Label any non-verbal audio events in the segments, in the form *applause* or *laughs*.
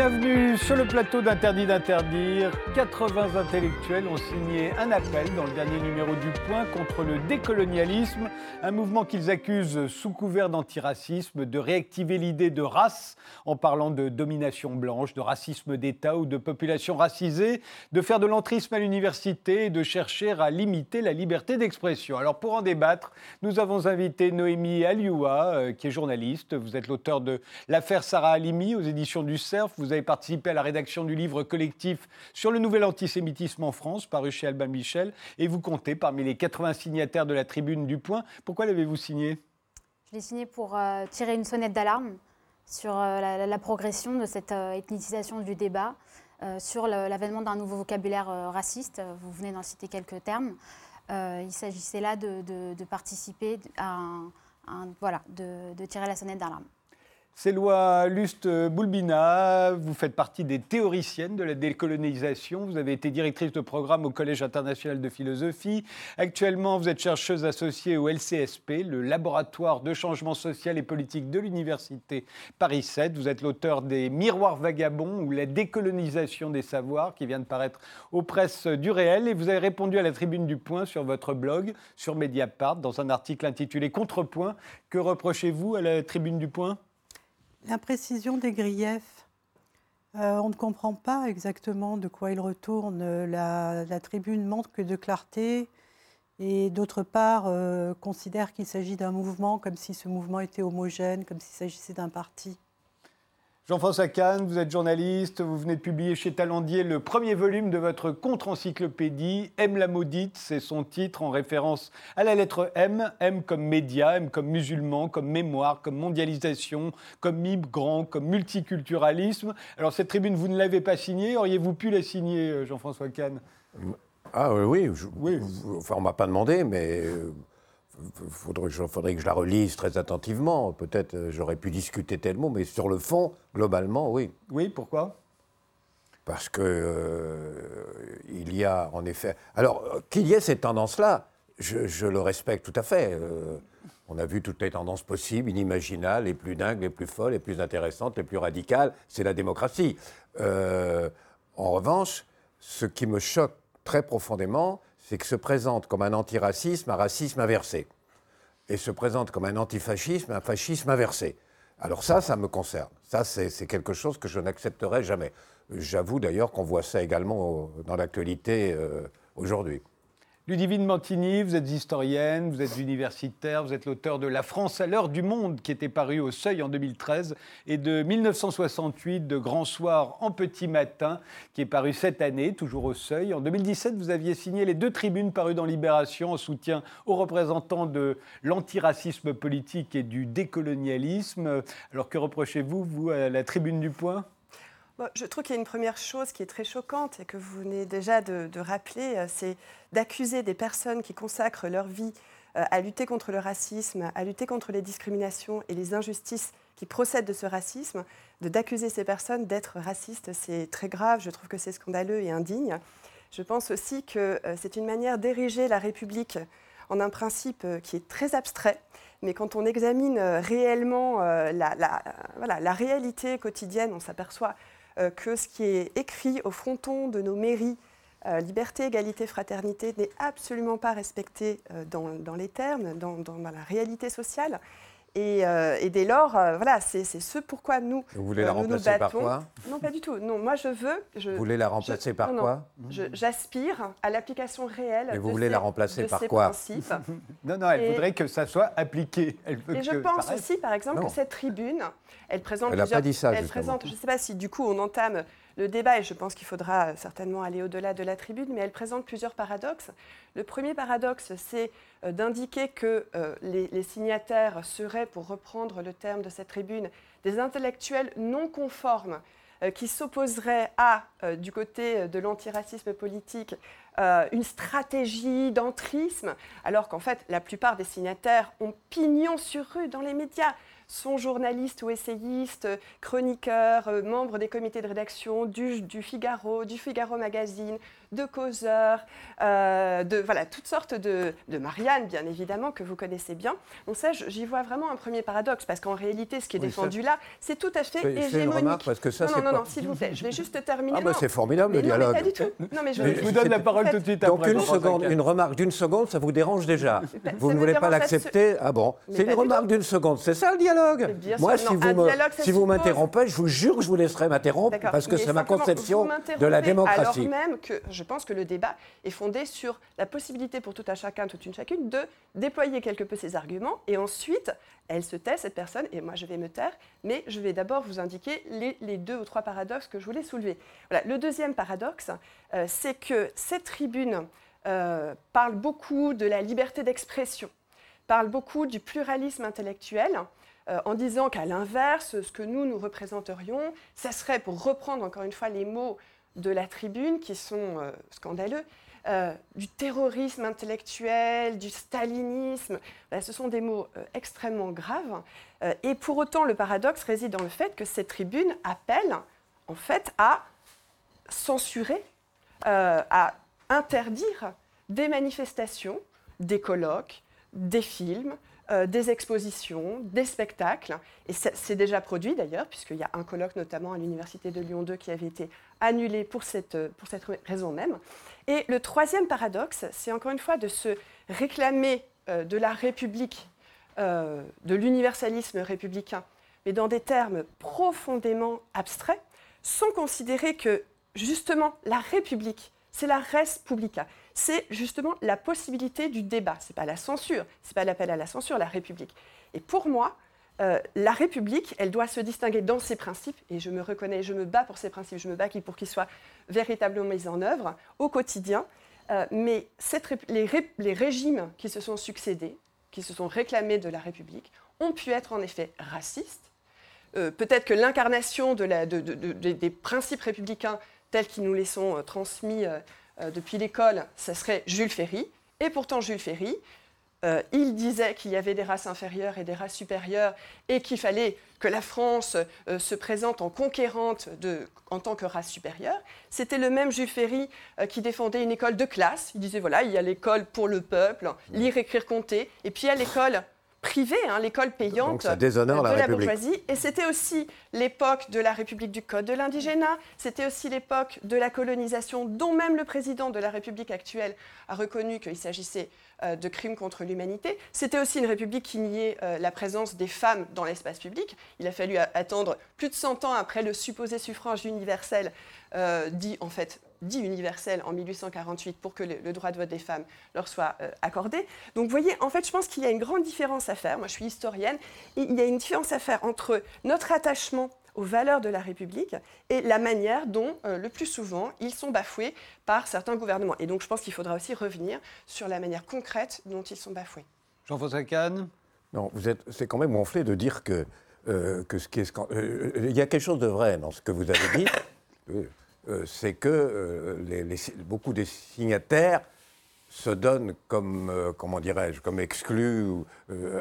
Bienvenue sur le plateau d'Interdit d'interdire. 80 intellectuels ont signé un appel dans le dernier numéro du Point contre le décolonialisme, un mouvement qu'ils accusent sous couvert d'antiracisme de réactiver l'idée de race en parlant de domination blanche, de racisme d'État ou de population racisée, de faire de l'entrisme à l'université et de chercher à limiter la liberté d'expression. Alors pour en débattre, nous avons invité Noémie Alioua, euh, qui est journaliste. Vous êtes l'auteur de L'affaire Sarah Halimi aux éditions du Cerf. Avez participé à la rédaction du livre collectif sur le nouvel antisémitisme en France, paru chez Albin Michel, et vous comptez parmi les 80 signataires de la tribune du Point. Pourquoi l'avez-vous signé? Je l'ai signé pour euh, tirer une sonnette d'alarme sur euh, la, progression de cette euh, ethnicisation du débat, sur l'avènement d'un nouveau vocabulaire raciste. Vous venez d'en citer quelques termes. Il s'agissait là de, participer à un, voilà, de tirer la sonnette d'alarme. C'est Loi Luste Boulbina, vous faites partie des théoriciennes de la décolonisation. Vous avez été directrice de programme au Collège international de philosophie. Actuellement, vous êtes chercheuse associée au LCSP, le laboratoire de changement social et politique de l'Université Paris 7. Vous êtes l'auteur des Miroirs vagabonds ou la décolonisation des savoirs qui vient de paraître aux presses du réel. Et vous avez répondu à la tribune du Point sur votre blog, sur Mediapart, dans un article intitulé Contrepoint. Que reprochez-vous à la tribune du Point? L'imprécision des griefs. Euh, on ne comprend pas exactement de quoi il retourne. La, la tribune manque de clarté et d'autre part euh, considère qu'il s'agit d'un mouvement comme si ce mouvement était homogène, comme s'il s'agissait d'un parti. Jean-François Kahn, vous êtes journaliste, vous venez de publier chez Talendier le premier volume de votre contre-encyclopédie, M la maudite, c'est son titre en référence à la lettre M, M comme média, M comme musulman, comme mémoire, comme mondialisation, comme migrant, comme multiculturalisme. Alors cette tribune, vous ne l'avez pas signée, auriez-vous pu la signer, euh, Jean-François Kahn? Ah oui, je, oui. Enfin, on ne m'a pas demandé, mais il faudrait, faudrait, que je la relise très attentivement. Peut-être euh, j'aurais pu discuter tel mot, mais sur le fond, globalement, oui. Oui, pourquoi? Parce que euh, il y a en effet. Alors qu'il y ait cette tendance-là, je, je, le respecte tout à fait. Euh, on a vu toutes les tendances possibles, inimaginables, les plus dingues, les plus folles, les plus intéressantes, les plus radicales. C'est la démocratie. Euh, en revanche, ce qui me choque très profondément, c'est que se présente comme un antiracisme un racisme inversé, et se présente comme un antifascisme un fascisme inversé. Alors ça, ça me concerne. Ça, c'est quelque chose que je n'accepterai jamais. J'avoue d'ailleurs qu'on voit ça également dans l'actualité euh, aujourd'hui. Ludivine Mantini, vous êtes historienne, vous êtes universitaire, vous êtes l'auteur de La France à l'heure du monde qui était paru au Seuil en 2013 et de 1968 de Grand Soir en petit matin qui est paru cette année, toujours au Seuil. En 2017, vous aviez signé les deux tribunes parues dans Libération en soutien aux représentants de l'antiracisme politique et du décolonialisme. Alors que reprochez-vous, vous, à la tribune du Point? Je trouve qu'il y a une première chose qui est très choquante et que vous venez déjà de, rappeler, c'est d'accuser des personnes qui consacrent leur vie euh, à lutter contre le racisme, à lutter contre les discriminations et les injustices qui procèdent de ce racisme, d'accuser ces personnes d'être racistes, c'est très grave, je trouve que c'est scandaleux et indigne. Je pense aussi que euh, c'est une manière d'ériger la République en un principe euh, qui est très abstrait, mais quand on examine réellement la, réalité quotidienne, on s'aperçoit euh, que ce qui est écrit au fronton de nos mairies, euh, liberté, égalité, fraternité, n'est absolument pas respecté euh, dans, les termes, dans, la réalité sociale. Et, euh, et dès lors, euh, voilà, c'est ce pourquoi nous. Vous voulez la remplacer par quoi? Non, pas du tout. Non, moi je veux. Je, vous voulez la remplacer je, par non, quoi? J'aspire à l'application réelle. Mais vous de voulez ces, la remplacer par quoi? principes. *laughs* Non, non, elle et, voudrait que ça soit appliqué. Elle veut et je pense aussi, par exemple, non. que cette tribune, elle présente. Elle n'a pas dit ça. Elle présente. Je ne sais pas si du coup on entame le débat, et je pense qu'il faudra certainement aller au-delà de la tribune, mais elle présente plusieurs paradoxes. Le premier paradoxe, c'est euh, d'indiquer que euh, les, signataires seraient, pour reprendre le terme de cette tribune, des intellectuels non conformes euh, qui s'opposeraient à, du côté de l'antiracisme politique, une stratégie d'entrisme, alors qu'en fait, la plupart des signataires ont pignon sur rue dans les médias sont journalistes ou essayistes, chroniqueurs, euh, membres des comités de rédaction du, du, Figaro, du Figaro Magazine, de causeurs, euh, de voilà, toutes sortes de, de Marianne, bien évidemment, que vous connaissez bien. Donc ça, j'y vois vraiment un premier paradoxe, parce qu'en réalité, ce qui est défendu là, c'est tout à fait hégémonique. parce que ça, non, non, non, s'il vous plaît, je vais juste terminer. Ah, bah, c'est formidable le dialogue. Non, pas du tout. Non, mais je, vous donne la parole tout de suite Donc une, seconde, une remarque d'une seconde, ça vous dérange déjà. Vous ne voulez pas l'accepter Ah bon C'est une remarque d'une seconde, c'est ça le dialogue Moi, si vous, si vous m'interrompez, je vous jure que je vous laisserai m'interrompre, parce que c'est ma conception de la démocratie. Alors même que je pense que le débat est fondé sur la possibilité pour tout un chacun, toute une chacune, de déployer quelque peu ses arguments, et ensuite, elle se tait, cette personne, et moi je vais me taire, mais je vais d'abord vous indiquer les, deux ou trois paradoxes que je voulais soulever. Voilà. Le deuxième paradoxe, euh, c'est que cette tribune euh, parle beaucoup de la liberté d'expression, parle beaucoup du pluralisme intellectuel, euh, en disant qu'à l'inverse, ce que nous, nous représenterions, ça serait, pour reprendre encore une fois les mots de la tribune, qui sont euh, scandaleux, du terrorisme intellectuel, du stalinisme. ce sont des mots extrêmement graves. et pour autant, le paradoxe réside dans le fait que cette tribune appelle, en fait, à censurer, à interdire des manifestations, des colloques, des films, euh, des expositions, des spectacles. Et c'est déjà produit d'ailleurs, puisqu'il y a un colloque notamment à l'Université de Lyon 2 qui avait été annulé pour cette, pour cette raison même. Et le troisième paradoxe, c'est encore une fois de se réclamer euh, de la République, euh, de l'universalisme républicain, mais dans des termes profondément abstraits, sans considérer que justement la République c'est la res publica. C'est justement la possibilité du débat. Ce n'est pas la censure, ce n'est pas l'appel à la censure, la République. Et pour moi, euh, la République, elle doit se distinguer dans ses principes, et je me reconnais, je me bats pour ces principes, je me bats pour qu'ils soient véritablement mis en œuvre au quotidien. Euh, mais les, régimes qui se sont succédés, qui se sont réclamés de la République, ont pu être en effet racistes. Euh, peut-être que l'incarnation des principes républicains tels qu'ils nous les sont transmis depuis l'école, ce serait Jules Ferry. Et pourtant, Jules Ferry, il disait qu'il y avait des races inférieures et des races supérieures et qu'il fallait que la France se présente en conquérante de, en tant que race supérieure. C'était le même Jules Ferry qui défendait une école de classe. Il disait voilà, il y a l'école pour le peuple, lire, écrire, compter, et puis il y a l'école privée, hein, l'école payante de la, bourgeoisie. Et c'était aussi l'époque de la République du Code de l'indigénat, c'était aussi l'époque de la colonisation, dont même le président de la République actuelle a reconnu qu'il s'agissait euh, de crimes contre l'humanité. C'était aussi une République qui niait euh, la présence des femmes dans l'espace public. Il a fallu attendre plus de 100 ans après le supposé suffrage universel, euh, dit en fait dit universel en 1848 pour que le, droit de vote des femmes leur soit euh, accordé. Donc vous voyez, en fait, je pense qu'il y a une grande différence à faire. Moi, je suis historienne. Et il y a une différence à faire entre notre attachement aux valeurs de la République et la manière dont, euh, le plus souvent, ils sont bafoués par certains gouvernements. Et donc, je pense qu'il faudra aussi revenir sur la manière concrète dont ils sont bafoués. Jean-François Kahn Non, vous êtes, c'est quand même gonflé de dire que, euh, que ce qui est... il y a quelque chose de vrai dans ce que vous avez dit. *coughs* Euh, c'est que euh, beaucoup des signataires se donnent comme, euh, comment dirais-je, comme exclus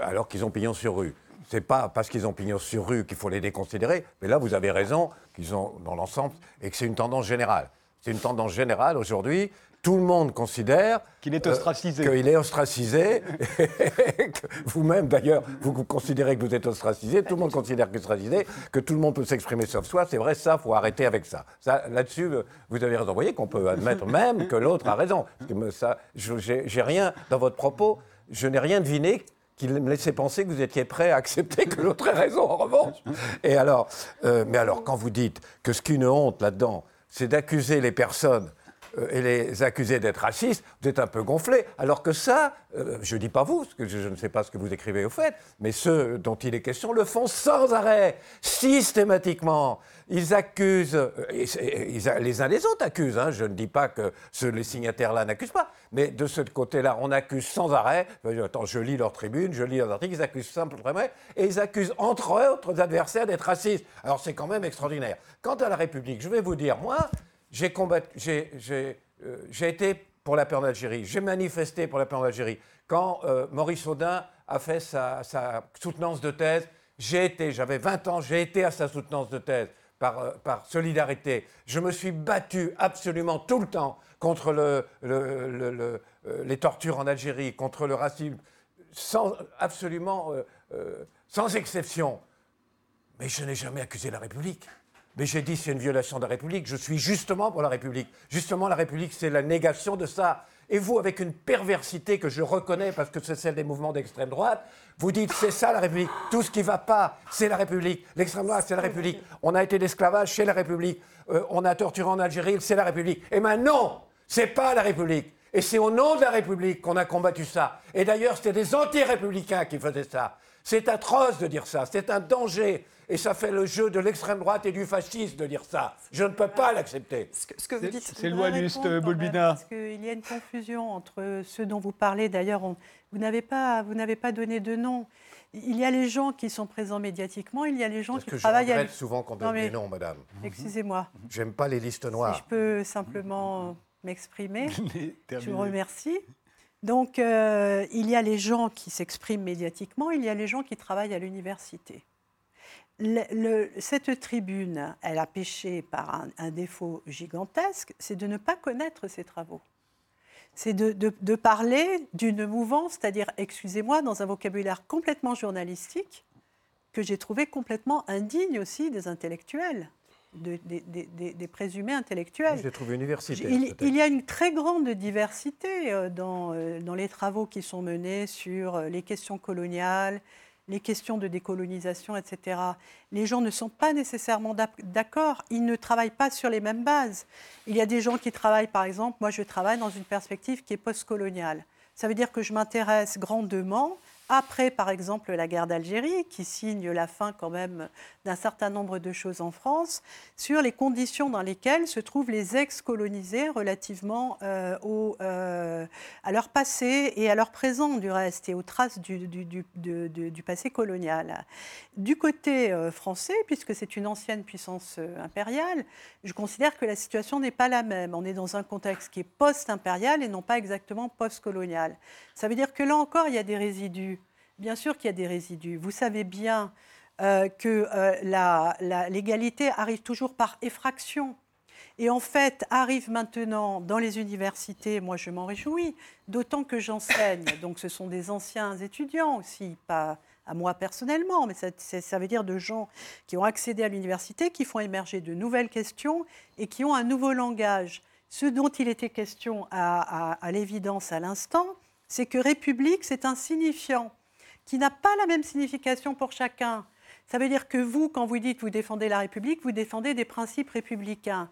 alors qu'ils ont pignon sur rue. C'est pas parce qu'ils ont pignon sur rue qu'il faut les déconsidérer, mais là vous avez raison qu'ils ont dans l'ensemble et que c'est une tendance générale. C'est une tendance générale aujourd'hui tout le monde considère qu'il est ostracisé. qu'il est ostracisé. *laughs* Vous-même, d'ailleurs, vous considérez que vous êtes ostracisé. Tout le monde considère que vous êtes ostracisé, que tout le monde peut s'exprimer sauf soi. C'est vrai, ça, faut arrêter avec ça. ça Là-dessus, vous avez raison. Vous voyez qu'on peut admettre *laughs* même que l'autre a raison. ça, j'ai rien dans votre propos. Je n'ai rien deviné qui me laissait penser que vous étiez prêt à accepter que l'autre ait raison, en revanche. Et alors, euh, mais alors, quand vous dites que ce qui est une honte là-dedans, c'est d'accuser les personnes euh, et les accuser d'être racistes, vous êtes un peu gonflés. Alors que ça, euh, je ne dis pas vous, parce que je, ne sais pas ce que vous écrivez au fait, mais ceux dont il est question le font sans arrêt, systématiquement. Ils accusent, euh, les uns les autres accusent, hein. je ne dis pas que les signataires-là n'accusent pas, mais de ce côté-là, on accuse sans arrêt. Attends, je lis leur tribune, je lis leurs articles, ils accusent simplement, et ils accusent entre autres adversaires d'être racistes. Alors c'est quand même extraordinaire. Quant à la République, je vais vous dire, moi, j'ai euh, été pour la paix en Algérie, j'ai manifesté pour la paix en Algérie. Quand euh, Maurice Audin a fait sa, soutenance de thèse, j'ai été, j'avais 20 ans, j'ai été à sa soutenance de thèse par, euh, par solidarité. Je me suis battu absolument tout le temps contre euh, les tortures en Algérie, contre le racisme, sans, absolument euh, sans exception. Mais je n'ai jamais accusé la République. Mais j'ai dit c'est une violation de la République. Je suis justement pour la République. Justement, la République, c'est la négation de ça. Et vous, avec une perversité que je reconnais parce que c'est celle des mouvements d'extrême droite, vous dites c'est ça la République. Tout ce qui ne va pas, c'est la République. L'extrême droite, c'est la République. On a été d'esclavage, c'est la République. Euh, on a torturé en Algérie, c'est la République. Et maintenant, c'est pas la République. Et c'est au nom de la République qu'on a combattu ça. Et d'ailleurs, c'était des anti-républicains qui faisaient ça. C'est atroce de dire ça. C'est un danger. Et ça fait le jeu de l'extrême droite et du fascisme de dire ça. Je ne peux pas l'accepter. Ce que, ce que vous C'est- dites, Je même, Bolbina. Parce qu'il y a une confusion entre ceux dont vous parlez. D'ailleurs, vous n'avez pas, vous n'avez pas donné de nom. Il y a les gens qui sont présents médiatiquement, il y a les gens Parce qui que je travaillent à regrette souvent qu'on donne mais- des noms, madame. *laughs* Excusez-moi. J'aime pas les listes Si noires. je peux simplement *laughs* m'exprimer. Je vous remercie. Donc, euh, il y a les gens qui s'expriment médiatiquement, il y a les gens qui travaillent à l'université. Le- le- cette tribune, elle a péché par un, un défaut gigantesque, c'est de ne pas connaître ses travaux. C'est de, de- de parler d'une mouvance, c'est-à-dire, excusez-moi, dans un vocabulaire complètement journalistique, que j'ai trouvé complètement indigne aussi des intellectuels, de- des- présumés intellectuels. Je l'ai trouvé universitaire. Il, y a une très grande diversité euh, dans, euh, dans les travaux qui sont menés sur euh, les questions coloniales, les questions de décolonisation, etc. Les gens ne sont pas nécessairement d'ac- d'accord, ils ne travaillent pas sur les mêmes bases. Il y a des gens qui travaillent, par exemple, moi je travaille dans une perspective qui est postcoloniale. Ça veut dire que je m'intéresse grandement, après par exemple la guerre d'Algérie, qui signe la fin quand même d'un certain nombre de choses en France, sur les conditions dans lesquelles se trouvent les ex-colonisés relativement euh, euh, à leur passé et à leur présent du reste et aux traces du, passé colonial. Du côté euh, français, puisque c'est une ancienne puissance impériale, je considère que la situation n'est pas la même. On est dans un contexte qui est post-impérial et non pas exactement post-colonial. Ça veut dire que là encore, il y a des résidus. Bien sûr qu'il y a des résidus. Vous savez bien euh, que euh, l'égalité arrive toujours par effraction. Et en fait, arrive maintenant dans les universités, moi je m'en réjouis, d'autant que j'enseigne, *laughs* donc ce sont des anciens étudiants aussi, pas à moi personnellement, mais ça, veut dire de gens qui ont accédé à l'université, qui font émerger de nouvelles questions et qui ont un nouveau langage. Ce dont il était question à, à- à l'évidence à l'instant, c'est que République, c'est un signifiant qui n'a pas la même signification pour chacun. Ça veut dire que vous, quand vous dites vous défendez la République, vous défendez des principes républicains.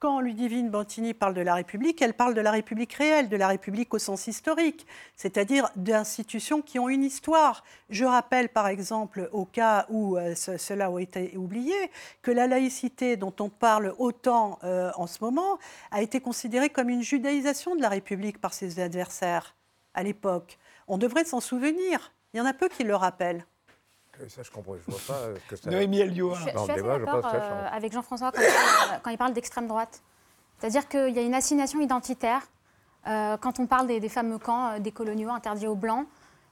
Quand Ludivine Bantini parle de la République, elle parle de la République réelle, de la République au sens historique, c'est-à-dire d'institutions qui ont une histoire. Je rappelle par exemple, au cas où euh, ce- cela a été oublié, que la laïcité dont on parle autant euh, en ce moment a été considérée comme une judaïsation de la République par ses adversaires à l'époque. On devrait s'en souvenir. Il y en a peu qui le rappellent. Ça, je comprends. Je vois pas euh, que ça. Noémie Elioa. Je, je débat, je d'accord pense que ça euh, change. avec Jean-François quand, il parle- quand il parle d'extrême droite. C'est-à-dire qu'il y a une assignation identitaire euh, quand on parle des, des fameux camps euh, des coloniaux interdits aux blancs.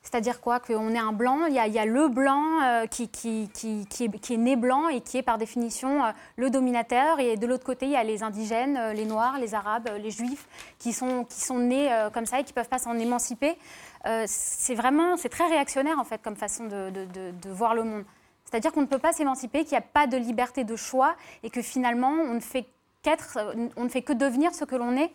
C'est-à-dire quoi? Qu'on est un blanc, il y a, le blanc euh, qui, est, né blanc et qui est par définition euh, le dominateur. Et de l'autre côté, il y a les indigènes, euh, les noirs, les arabes, les juifs qui sont, qui sont nés comme ça et qui ne peuvent pas s'en émanciper. C'est vraiment, c'est très réactionnaire en fait comme façon de, voir le monde. C'est-à-dire qu'on ne peut pas s'émanciper, qu'il n'y a pas de liberté de choix et que finalement on ne fait qu'être, on ne fait que devenir ce que l'on est.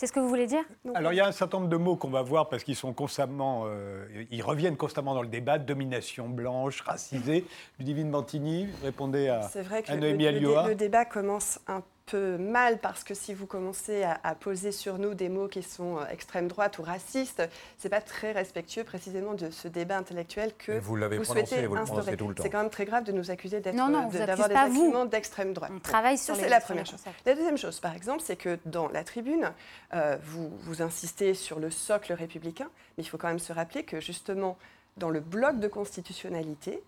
C'est ce que vous voulez dire? Alors il y a un certain nombre de mots qu'on va voir parce qu'ils sont constamment, euh, ils reviennent constamment dans le débat. Domination blanche, racisée. Ludivine Bantini, répondez à, C'est vrai que à le, Noémie le- le Alioa. dé- le débat commence un peu mal parce que si vous commencez à, à poser sur nous des mots qui sont euh, extrême droite ou racistes, c'est pas très respectueux précisément de ce débat intellectuel que Et vous l'avez vous prononcé, souhaitez vous le instaurer. prononcez tout le temps. C'est quand même très grave de nous accuser d'être, Non, non, on de- vous d'avoir des pas, vous. arguments d'extrême droite. On travaille sur Ça, les c'est la première chose. La deuxième chose, par exemple, c'est que dans la tribune, euh, vous, vous insistez sur le socle républicain, mais il faut quand même se rappeler que justement, dans le bloc de constitutionnalité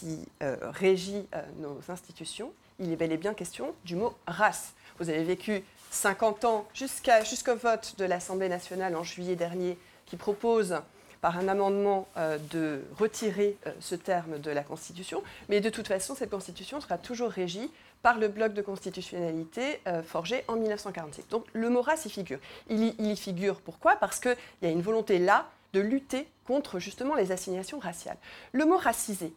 qui euh, régit euh, nos institutions, il est bel et bien question du mot race. Vous avez vécu 50 ans jusqu'au vote de l'Assemblée nationale en juillet dernier qui propose par un amendement euh, de retirer euh, ce terme de la Constitution, mais de toute façon, cette Constitution sera toujours régie par le bloc de constitutionnalité euh, forgé en 1946. Donc le mot race y figure. Il y, figure pourquoi? Parce qu'il y a une volonté là de lutter contre justement les assignations raciales. Le mot racisé,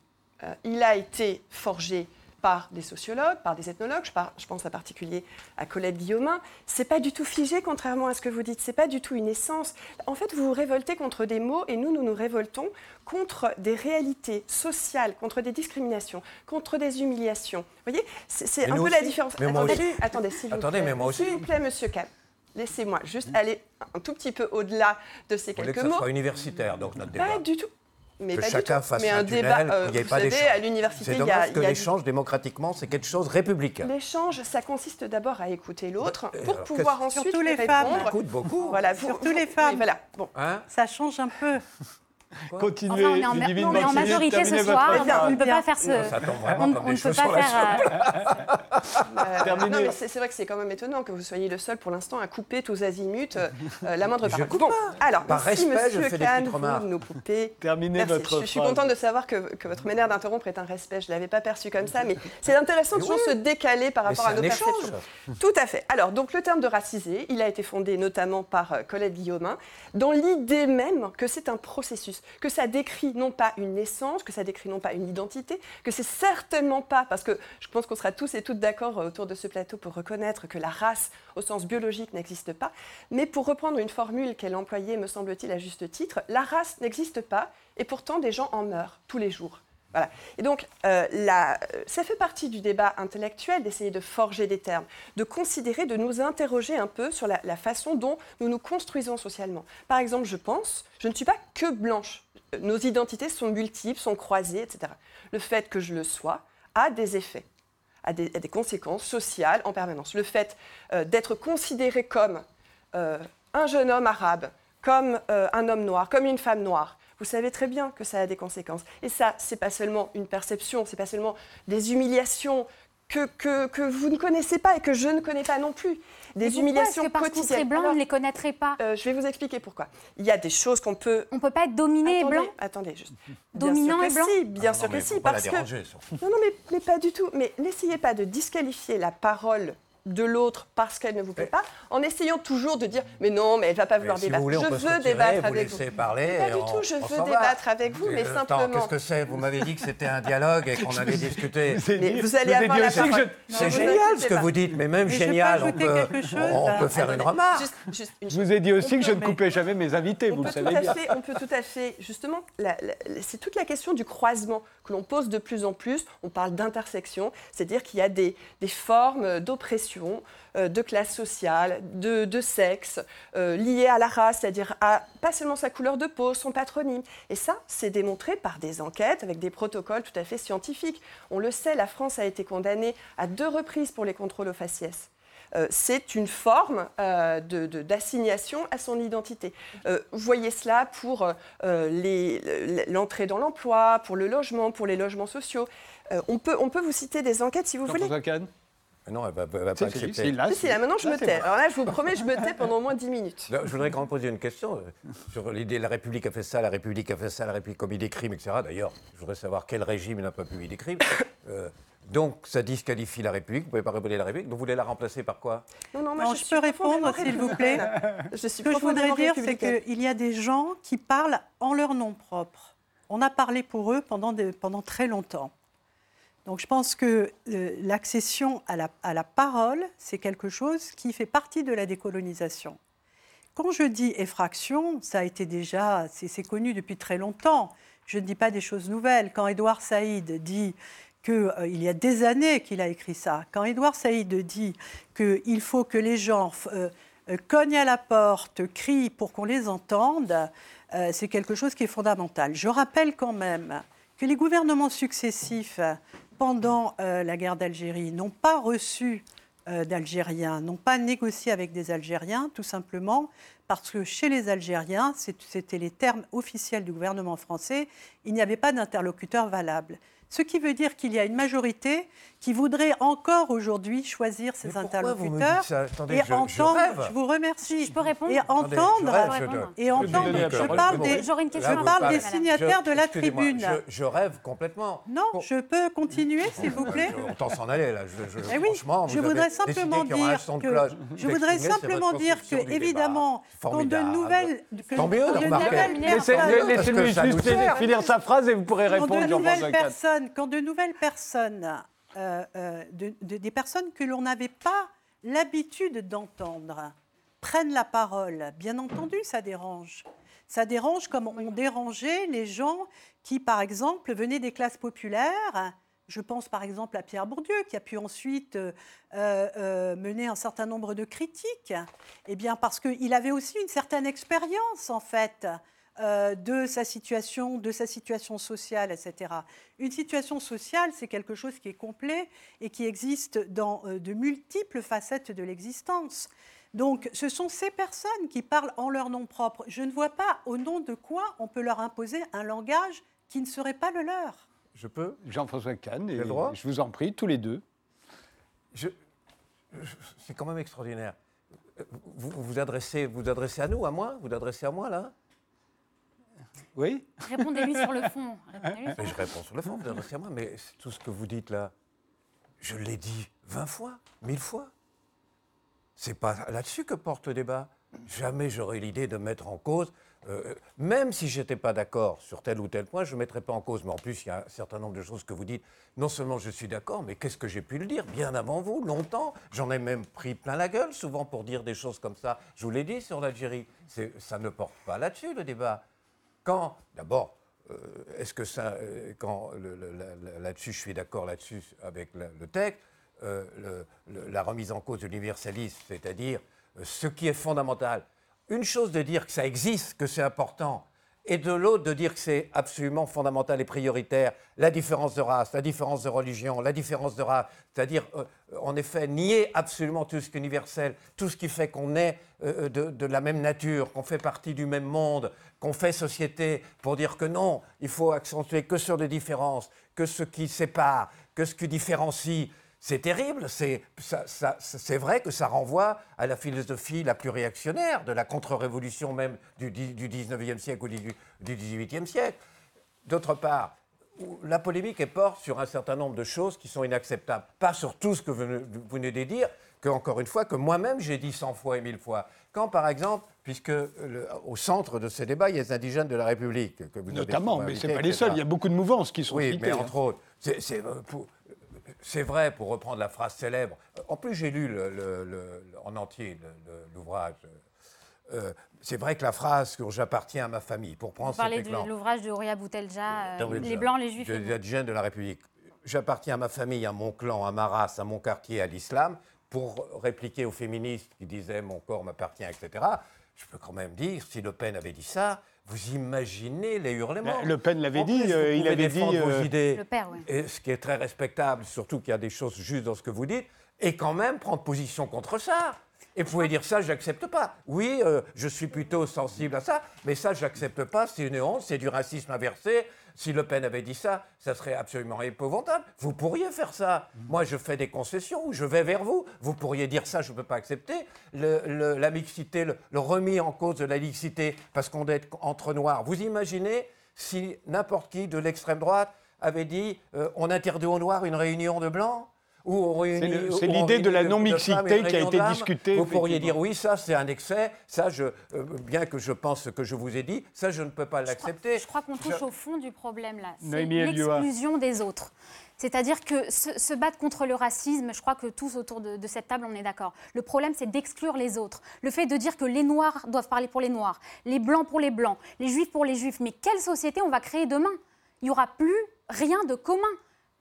il a été forgé par des sociologues, par des ethnologues, je, par- je pense en particulier à Colette Guillaumin. C'est pas du tout figé, contrairement à ce que vous dites. C'est pas du tout une essence. En fait, vous vous révoltez contre des mots et nous, nous nous révoltons contre des réalités sociales, contre des discriminations, contre des humiliations. Vous voyez, c'est un peu la différence. Mais moi attendez, aussi. attendez, s'il vous Attendez, plaît. mais moi aussi. S'il vous plaît, Monsieur Cam. Laissez-moi juste aller un tout petit peu au-delà de ces Vous voulez que quelques ça mots. soit universitaire, donc notre débat. Pas du tout. Mais Que pas chacun du tout. fasse Mais un un débat, tunnel, euh, qu'il n'y ait vous pas savez, d'échange. à l'université, C'est il y a, que il l'échange, démocratiquement, c'est quelque chose républicain. L'échange, ça consiste d'abord à écouter l'autre Euh, pour alors, pouvoir ensuite Surtout les répondre. femmes. Écoute beaucoup. Voilà, Surtout vous- les femmes. oui, voilà. Bon. Hein? Ça change un peu. *laughs* Continuez, Enfin, on est en, non, est en majorité ce votre soir, on ne peut pas faire ce... On, ne peut pas faire... euh, *laughs* non, mais c'est vrai que c'est quand même étonnant que vous soyez le seul pour l'instant à couper tous azimuts euh, euh, la moindre Je parole. coupe Bon, alors, Par merci, respect, je monsieur fais Kahn, remarques. vous nous coupez. Terminez Merci. votre Je, je suis contente de savoir que, que votre manière d'interrompre est un respect. Je ne l'avais pas perçu comme ça, mais c'est intéressant de Mais toujours se décaler par Mais rapport à nos perceptions. Tout à fait. Alors, donc le terme de racisé, il a été fondé notamment par Colette Guillaumin, dans l'idée même que c'est un processus, que ça décrit non pas une naissance, que ça décrit non pas une identité, que c'est certainement pas, parce que je pense qu'on sera tous et toutes d'accord euh, autour de ce plateau pour reconnaître que la race au sens biologique n'existe pas, mais pour reprendre une formule qu'elle employait, me semble-t-il, à juste titre, la race n'existe pas et pourtant des gens en meurent tous les jours. Voilà. Et donc, euh, euh, ça fait partie du débat intellectuel d'essayer de forger des termes, de considérer, de nous interroger un peu sur la, façon dont nous nous construisons socialement. Par exemple, je pense, je ne suis pas que blanche. Nos identités sont multiples, sont croisées, etc. Le fait que je le sois a des effets, a des, conséquences sociales en permanence. Le fait euh, d'être considéré comme un jeune homme arabe, comme un homme noir, comme une femme noire, vous savez très bien que ça a des conséquences. Et ça, c'est pas seulement une perception, c'est pas seulement des humiliations que, que, que vous ne connaissez pas et que je ne connais pas non plus. Des pourquoi humiliations que parce qu'on serait quotidiennes. blanc, on Alors, ne les connaîtrait pas euh, je vais vous expliquer pourquoi. Il y a des choses qu'on peut. On ne peut pas être dominé et blanc attendez, juste. *laughs* Dominant bien et sûr que blanc si, bien Ah sûr non, que mais si, parce la que non, non, mais, mais pas du tout. Mais n'essayez pas de disqualifier la parole de l'autre parce qu'elle ne vous plaît pas, en essayant toujours de dire mais non, mais elle va pas vouloir débattre. je veux débattre vous avec vous. parler. Pas du on- tout, je veux débattre avec vous, mais simplement. Qu'est-ce que c'est? Vous m'avez dit que c'était un dialogue et qu'on allait discuter. Vous allez avoir la C'est génial ce que pas. vous dites, mais même génial, on peut, on peut faire une remarque. Je vous ai dit aussi que je ne coupais jamais mes invités, vous le savez bien. on peut tout à fait, justement, c'est toute la question du croisement que l'on pose de plus en plus. On parle d'intersection, c'est-à-dire qu'il y a des, des formes d'oppression, euh, de classe sociale, de, de sexe, euh, liées à la race, c'est-à-dire à pas seulement sa couleur de peau, son patronyme. Et ça, c'est démontré par des enquêtes avec des protocoles tout à fait scientifiques. On le sait, la France a été condamnée à deux reprises pour les contrôles au faciès. Euh, c'est une forme euh, de- de- d'assignation à son identité. Euh, vous voyez cela pour l'entrée dans l'emploi, pour le logement, pour les logements sociaux. On, peut, on peut vous citer des enquêtes si vous voulez. Kahn Non, elle va, elle va pas accepter. si, là, Si, si, là maintenant je là, me c'est tais. Alors là, je vous promets, je me tais pendant au moins 10 minutes. Non, je voudrais quand même poser une question euh, sur l'idée la République a fait ça, la République a fait ça, la République a commis des crimes, etc. D'ailleurs, je voudrais savoir quel régime n'a pas commis des crimes. *coughs* Euh, donc, ça disqualifie la République, vous ne pouvez pas révéler la République, donc vous voulez la remplacer par quoi? Non, non, moi, Non, je, je suis peux répondre, s'il vous plaît. républicaine. Je suis Ce que je voudrais dire, c'est qu'il y a des gens qui parlent en leur nom propre. On a parlé pour eux pendant, des- pendant très longtemps. Donc je pense que euh, l'accession à la, parole, c'est quelque chose qui fait partie de la décolonisation. Quand je dis effraction, ça a été déjà, c'est connu depuis très longtemps. Je ne dis pas des choses nouvelles. Quand Édouard Saïd dit qu'il y a des années qu'il a écrit ça, quand Édouard Saïd dit qu'il faut que les gens euh, euh, cognent à la porte, crient pour qu'on les entende, euh, c'est quelque chose qui est fondamental. Je rappelle quand même que les gouvernements successifs pendant euh, la guerre d'Algérie n'ont pas reçu euh, d'Algériens, n'ont pas négocié avec des Algériens, tout simplement parce que chez les Algériens, c'était les termes officiels du gouvernement français, il n'y avait pas d'interlocuteur valable. Ce qui veut dire qu'il y a une majorité qui voudrait encore aujourd'hui choisir ses Mais vous interlocuteurs Attendez, et je- entendre. je vous remercie. Je peux répondre Et Attendez, je entendre. rêve, je Et entendre, je parle des, une question je vous parle parlez. des signataires de la tribune. Je, je rêve complètement. Non, Bon, je peux continuer, s'il vous plaît je- on t'en s'en aller là. Je, je- Eh oui, franchement, je voudrais avez simplement un dire de que je voudrais simplement dire que évidemment quand de nouvelles Tant mieux, de personnes- Laissez-lui juste finir sa phrase et vous pourrez de répondre, Jean-François nouvelles Quatre. Quand de nouvelles personnes, euh, euh, de- de- des personnes que l'on n'avait pas l'habitude d'entendre, prennent la parole, bien entendu, ça dérange. Ça dérange comme on dérangeait les gens qui, par exemple, venaient des classes populaires. Je pense par exemple à Pierre Bourdieu, qui a pu ensuite euh, mener un certain nombre de critiques. Eh bien, parce qu'il avait aussi une certaine expérience, en fait, euh, de sa situation, de sa situation sociale, etc. Une situation sociale, c'est quelque chose qui est complet et qui existe dans euh, de multiples facettes de l'existence. Donc, ce sont ces personnes qui parlent en leur nom propre. Je ne vois pas au nom de quoi on peut leur imposer un langage qui ne serait pas le leur. Je peux? Jean-François Kahn, et le droit? je vous en prie, tous les deux. Je- je- C'est quand même extraordinaire. Vous vous vous adressez, vous adressez à nous, à moi? Vous adressez à moi, là? Oui Répondez-lui sur le fond. *laughs* Mais je réponds sur le fond, vous vous adressez à moi. Mais c'est tout ce que vous dites là, je l'ai dit 20 fois, 1000 fois. C'est pas là-dessus que porte le débat. Jamais j'aurais l'idée de mettre en cause, euh, même si j'étais pas d'accord sur tel ou tel point, je ne mettrais pas en cause. Mais en plus, il y a un certain nombre de choses que vous dites. Non seulement je suis d'accord, mais qu'est-ce que j'ai pu le dire bien avant vous, longtemps? J'en ai même pris plein la gueule, souvent pour dire des choses comme ça. Je vous l'ai dit sur l'Algérie. Ça ne porte pas là-dessus le débat. Quand, d'abord, euh, est-ce que ça, euh, quand là-dessus, je suis d'accord là-dessus avec le texte, euh, la remise en cause de l'universalisme, c'est-à-dire ce qui est fondamental. Une chose de dire que ça existe, que c'est important, et de l'autre de dire que c'est absolument fondamental et prioritaire, la différence de race, la différence de religion, la différence de race, c'est-à-dire, euh, en effet, nier absolument tout ce qui est universel, tout ce qui fait qu'on est euh, de, de la même nature, qu'on fait partie du même monde, qu'on fait société, pour dire que non, il faut accentuer que sur les différences, que ce qui sépare, que ce qui différencie. C'est terrible, c'est ça- ça- c'est vrai que ça renvoie à la philosophie la plus réactionnaire de la contre-révolution même du, du 19e siècle ou du, du 18e siècle. D'autre part, la polémique est porte sur un certain nombre de choses qui sont inacceptables. Pas sur tout ce que vous venez- de dire, que, encore une fois, que moi-même j'ai dit 100 fois et 1000 fois. Quand, par exemple, puisque le- au centre de ces débats, il y a les indigènes de la République. Que vous avez Notamment, mais ce n'est pas les seuls. Il y a beaucoup de mouvances qui sont Oui, citées, mais hein. entre autres, pour- c'est vrai, pour reprendre la phrase célèbre. En plus, j'ai lu le- le- le- en entier l'ouvrage. Euh, c'est vrai que la phrase que j'appartiens à ma famille, pour prendre Vous parlez de l'ouvrage de Ouria Boutelja, euh, Les Blancs, les Juifs. de- des indigènes de la République. J'appartiens à ma famille, à mon clan, à ma race, à mon quartier, à l'islam, pour répliquer aux féministes qui disaient mon corps m'appartient, etc. Je peux quand même dire, si Le Pen avait dit ça, vous imaginez les hurlements. Le Pen l'avait dit, plus, euh, il avait dit, vos euh, idées. Le père, oui. Et ce qui est très respectable, surtout qu'il y a des choses justes dans ce que vous dites, et quand même prendre position contre ça. Et vous pouvez dire ça, j'accepte pas. Oui, euh, je suis plutôt sensible à ça, mais ça, j'accepte pas. C'est une honte, c'est du racisme inversé. Si Le Pen avait dit ça, ça serait absolument épouvantable. Vous pourriez faire ça. Moi, je fais des concessions, je vais vers vous. Vous pourriez dire ça, je ne peux pas accepter. Le- le- la mixité, le, le remis en cause de la mixité, parce qu'on est entre noirs. Vous imaginez si n'importe qui de l'extrême droite avait dit euh, on interdit aux noirs une réunion de blancs? On réunit- c'est l'idée de la non-mixité qui a été discutée, Vous pourriez dire oui, ça c'est un excès, ça je, euh, bien que je pense ce que je vous ai dit, ça je ne peux pas l'accepter. Je crois qu'on touche Je- au fond du problème là. C'est l'exclusion des autres. C'est-à-dire que se, se battre contre le racisme, je crois que tous autour de, de cette table, on est d'accord. Le problème, c'est d'exclure les autres. Le fait de dire que les Noirs doivent parler pour les Noirs, les Blancs pour les Blancs, les Juifs pour les Juifs. Mais quelle société on va créer demain? Il n'y aura plus rien de commun.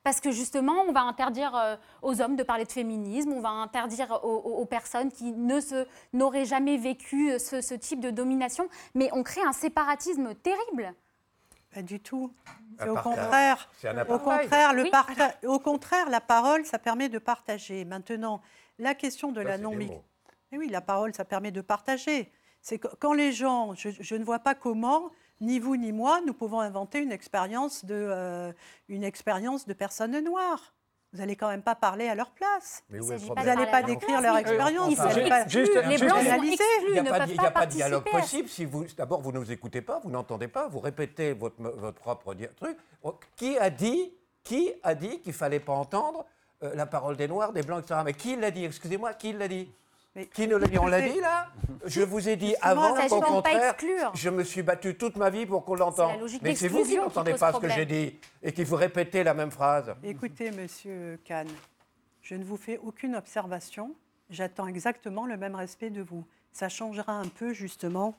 Parce que justement, on va interdire euh, aux hommes de parler de féminisme, on va interdire aux, aux- aux personnes qui ne se- n'auraient jamais vécu euh, ce, ce type de domination, mais on crée un séparatisme terrible. Pas du tout. Au contraire. Au contraire, le Oui. parta- au contraire, la parole, ça permet de partager. Maintenant, la question de Ça, la non mots. oui, la parole, ça permet de partager. C'est quand les gens, je, je ne vois pas comment, ni vous ni moi, nous pouvons inventer une expérience de, euh, une expérience de personnes noires. Vous n'allez quand même pas parler à leur place. Mais Vous n'allez pas décrire leur expérience. les blancs sont analyser. exclus, Il n'y a pas, y a pas pas de dialogue possible si vous d'abord vous ne nous écoutez pas, vous n'entendez pas, vous répétez votre, votre propre truc. Oh, Qui a dit qui a dit qu'il fallait pas entendre euh, la parole des noirs, des blancs, etc. Mais qui l'a dit? Excusez-moi, qui l'a dit? Mais- Qui nous l'a dit On l'a dit là Je vous ai dit avant qu'au contraire, je me suis battu toute ma vie pour qu'on l'entende. Mais c'est vous qui qui n'entendez pas ce que j'ai dit et qu'il faut répéter la même phrase. Écoutez, monsieur Kahn, je ne vous fais aucune observation. J'attends exactement le même respect de vous. Ça changera un peu, justement.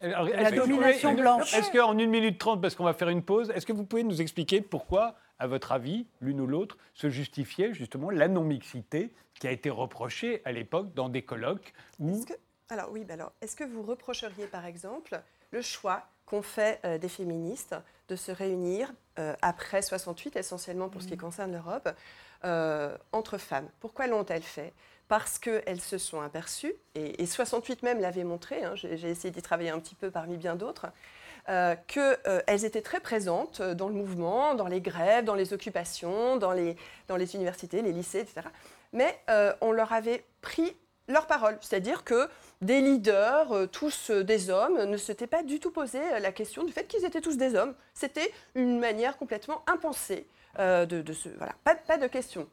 Alors, La vous domination pouvez- blanche. Est-ce qu'en 1 minute 30, parce qu'on va faire une pause, est-ce que vous pouvez nous expliquer pourquoi, à votre avis, l'une ou l'autre, se justifiait justement la non-mixité qui a été reprochée à l'époque dans des colloques où Est-ce que- alors oui, alors, est-ce que vous reprocheriez par exemple le choix qu'ont fait euh, des féministes de se réunir euh, après 68, essentiellement pour ce qui concerne l'Europe, euh, entre femmes? Pourquoi l'ont-elles fait? Parce qu'elles se sont aperçues, et, et 68 même l'avait montré, hein, j'ai essayé d'y travailler un petit peu parmi bien d'autres, euh, qu'elles étaient très présentes euh, dans le mouvement, dans les grèves, dans les occupations, dans les, universités, les lycées, etc. Mais euh, on leur avait pris leur parole, c'est-à-dire que des leaders, euh, tous euh, des hommes, ne s'étaient pas du tout posé euh, la question du fait qu'ils étaient tous des hommes. C'était une manière complètement impensée euh, de, de se... Voilà, pas, pas de question.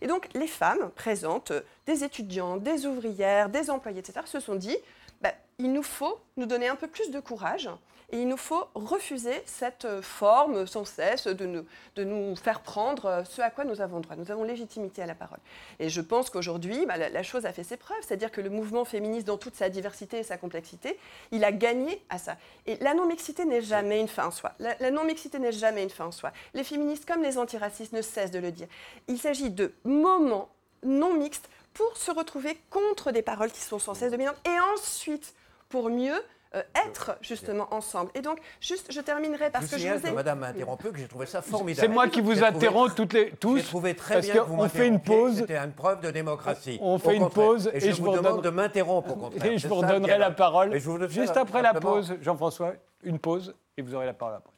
Et donc les femmes présentes, euh, des étudiantes, des ouvrières, des employés, etc., se sont dit, bah, il nous faut nous donner un peu plus de courage et il nous faut refuser cette euh, forme sans cesse de nous, de nous faire prendre euh, ce à quoi nous avons droit. Nous avons légitimité à la parole. Et je pense qu'aujourd'hui, bah, la, chose a fait ses preuves, c'est-à-dire que le mouvement féministe, dans toute sa diversité et sa complexité, il a gagné à ça. Et la non-mixité n'est jamais une fin en soi. La, la non-mixité n'est jamais une fin en soi. Les féministes, comme les antiracistes, ne cessent de le dire. Il s'agit de moments non mixtes pour se retrouver contre des paroles qui sont sans cesse dominantes et ensuite pour mieux euh, être justement ensemble. Et donc, juste, je terminerai parce je que vous je vous que ai... madame m'a interrompu, que j'ai trouvé ça formidable. c'est moi qui vous interromps toutes les, tous. J'ai trouvé très parce bien que vous qu'on fait une pause. C'était une preuve de démocratie. On fait une pause Et et je, je vous vous demande de m'interrompre au contraire. Et je vous redonnerai la parole juste après la pause. Jean-François, une pause et vous aurez la parole après.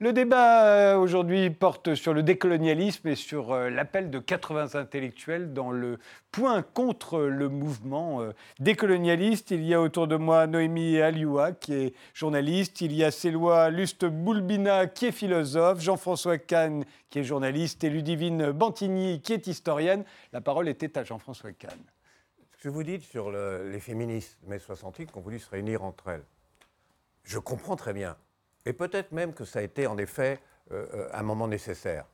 Le débat euh, aujourd'hui porte sur le décolonialisme et sur euh, l'appel de 80 intellectuels dans le point contre le mouvement euh, décolonialiste. Il y a autour de moi Noémie Alioua qui est journaliste, il y a Céloi Luste Boulbina qui est philosophe, Jean-François Kahn qui est journaliste et Ludivine Bantigny qui est historienne. La parole était à Jean-François Kahn. Ce que vous dites sur le- les féministes de mai 68 qui ont voulu se réunir entre elles, je comprends très bien. Et peut-être même que ça a été en effet euh, euh, un moment nécessaire.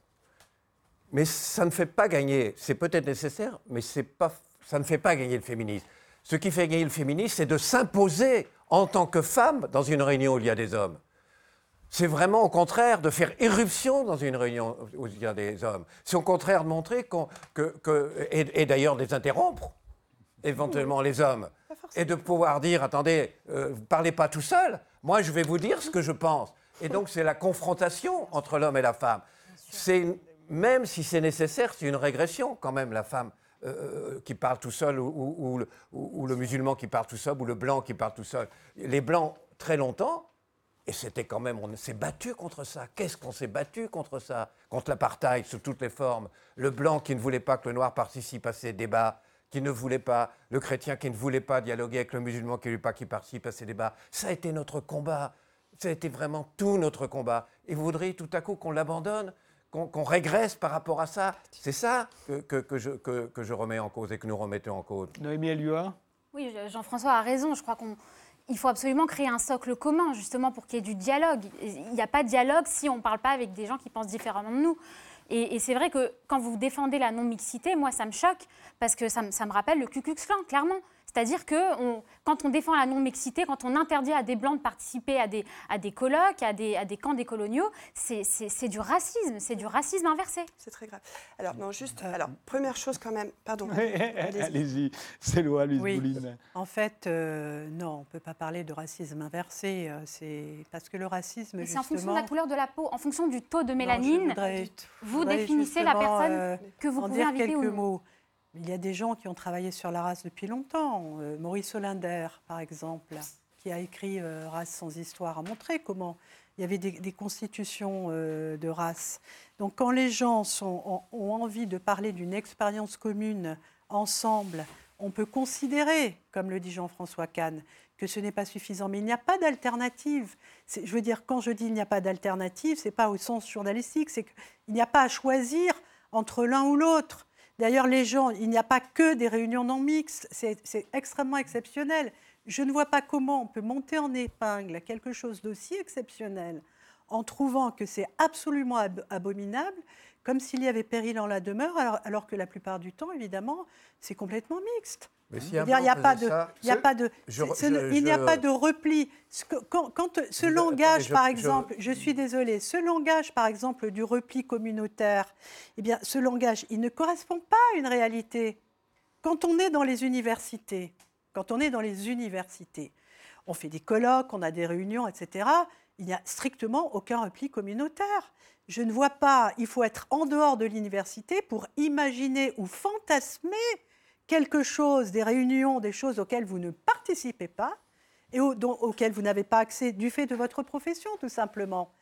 Mais ça ne fait pas gagner, c'est peut-être nécessaire, mais ça ne fait pas gagner le féminisme. Ce qui fait gagner le féminisme, c'est de s'imposer en tant que femme dans une réunion où il y a des hommes. C'est vraiment au contraire de faire irruption dans une réunion où il y a des hommes. C'est au contraire de montrer et, et d'ailleurs de les interrompre, éventuellement les hommes, et de pouvoir dire, attendez, euh, vous ne parlez pas tout seul, moi je vais vous dire ce que je pense. Et donc c'est la confrontation entre l'homme et la femme. C'est même si c'est nécessaire, c'est une régression quand même, la femme euh, qui parle tout seul, ou, ou- ou le, ou- ou le musulman qui parle tout seul, ou le blanc qui parle tout seul. Les blancs, très longtemps, et c'était quand même, on s'est battu contre ça. Qu'est-ce qu'on s'est battu contre ça? Contre l'apartheid sous toutes les formes. Le blanc qui ne voulait pas que le noir participe à ces débats, qui ne voulait pas, le chrétien qui ne voulait pas dialoguer avec le musulman qui ne voulait pas qu'il participe à ces débats. Ça a été notre combat. Ça a été vraiment tout notre combat. Et vous voudriez tout à coup qu'on l'abandonne qu'on qu'on régresse par rapport à ça C'est ça que, que- que je, que- que je remets en cause et que nous remettons en cause. Noémie Alioua Oui, je- Jean-François a raison. Je crois qu'on il faut absolument créer un socle commun, justement, pour qu'il y ait du dialogue. Il n'y a pas de dialogue si on ne parle pas avec des gens qui pensent différemment de nous. Et, c'est vrai que quand vous défendez la non-mixité, moi, ça me choque, parce que ça, ça me rappelle le Ku Klux Klan, clairement. C'est-à-dire que on, quand on défend la non-mixité, quand on interdit à des Blancs de participer à des, à des colloques, à des, à des camps des coloniaux, c'est du racisme, c'est du racisme inversé. C'est très grave. Alors, non, juste, euh, alors, première chose quand même, pardon. *laughs* Allez-y, c'est loi, Louise oui. En fait, euh, non, on ne peut pas parler de racisme inversé, euh, c'est parce que le racisme, C'est en fonction de la couleur de la peau, en fonction du taux de mélanine, vous définissez la personne que vous pouvez inviter quelques mots. Il y a des gens qui ont travaillé sur la race depuis longtemps. Euh, Maurice Hollander, par exemple, qui a écrit euh, Race sans histoire, a montré comment il y avait des, constitutions euh, de race. Donc quand les gens ont, envie de parler d'une expérience commune ensemble, on peut considérer, comme le dit Jean-François Kahn, que ce n'est pas suffisant. Mais il n'y a pas d'alternative. Je veux dire, quand je dis il n'y a pas d'alternative, ce n'est pas au sens journalistique, c'est qu'il n'y a pas à choisir entre l'un ou l'autre. D'ailleurs, les gens, il n'y a pas que des réunions non mixtes, c'est extrêmement exceptionnel. Je ne vois pas comment on peut monter en épingle quelque chose d'aussi exceptionnel en trouvant que c'est absolument abominable, comme s'il y avait péril en la demeure, alors que la plupart du temps, évidemment, c'est complètement mixte il n'y a, pas de, il a pas de, il n'y a pas de repli. Quand, quand ce langage, par exemple, je, suis désolée, ce langage, par exemple, du repli communautaire, eh bien, ce langage, il ne correspond pas à une réalité. Quand on est dans les universités, quand on est dans les universités, on fait des colloques, on a des réunions, etc. Il n'y a strictement aucun repli communautaire. Je ne vois pas, il faut être en dehors de l'université pour imaginer ou fantasmer quelque chose, des réunions, des choses auxquelles vous ne participez pas et auxquelles vous n'avez pas accès du fait de votre profession, tout simplement.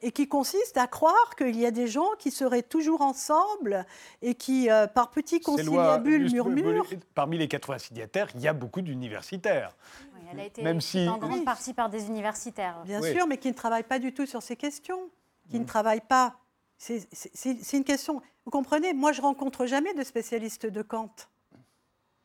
Et qui consiste à croire qu'il y a des gens qui seraient toujours ensemble et qui, euh, par petits conciliabules, murmurent. Parmi les 80 signataires, il y a beaucoup d'universitaires. Oui, elle a été Même si... en grande partie par des universitaires. Bien sûr, mais qui ne travaillent pas du tout sur ces questions, qui ne travaillent pas. C'est une question. Vous comprenez Moi, je rencontre jamais de spécialistes de Kant.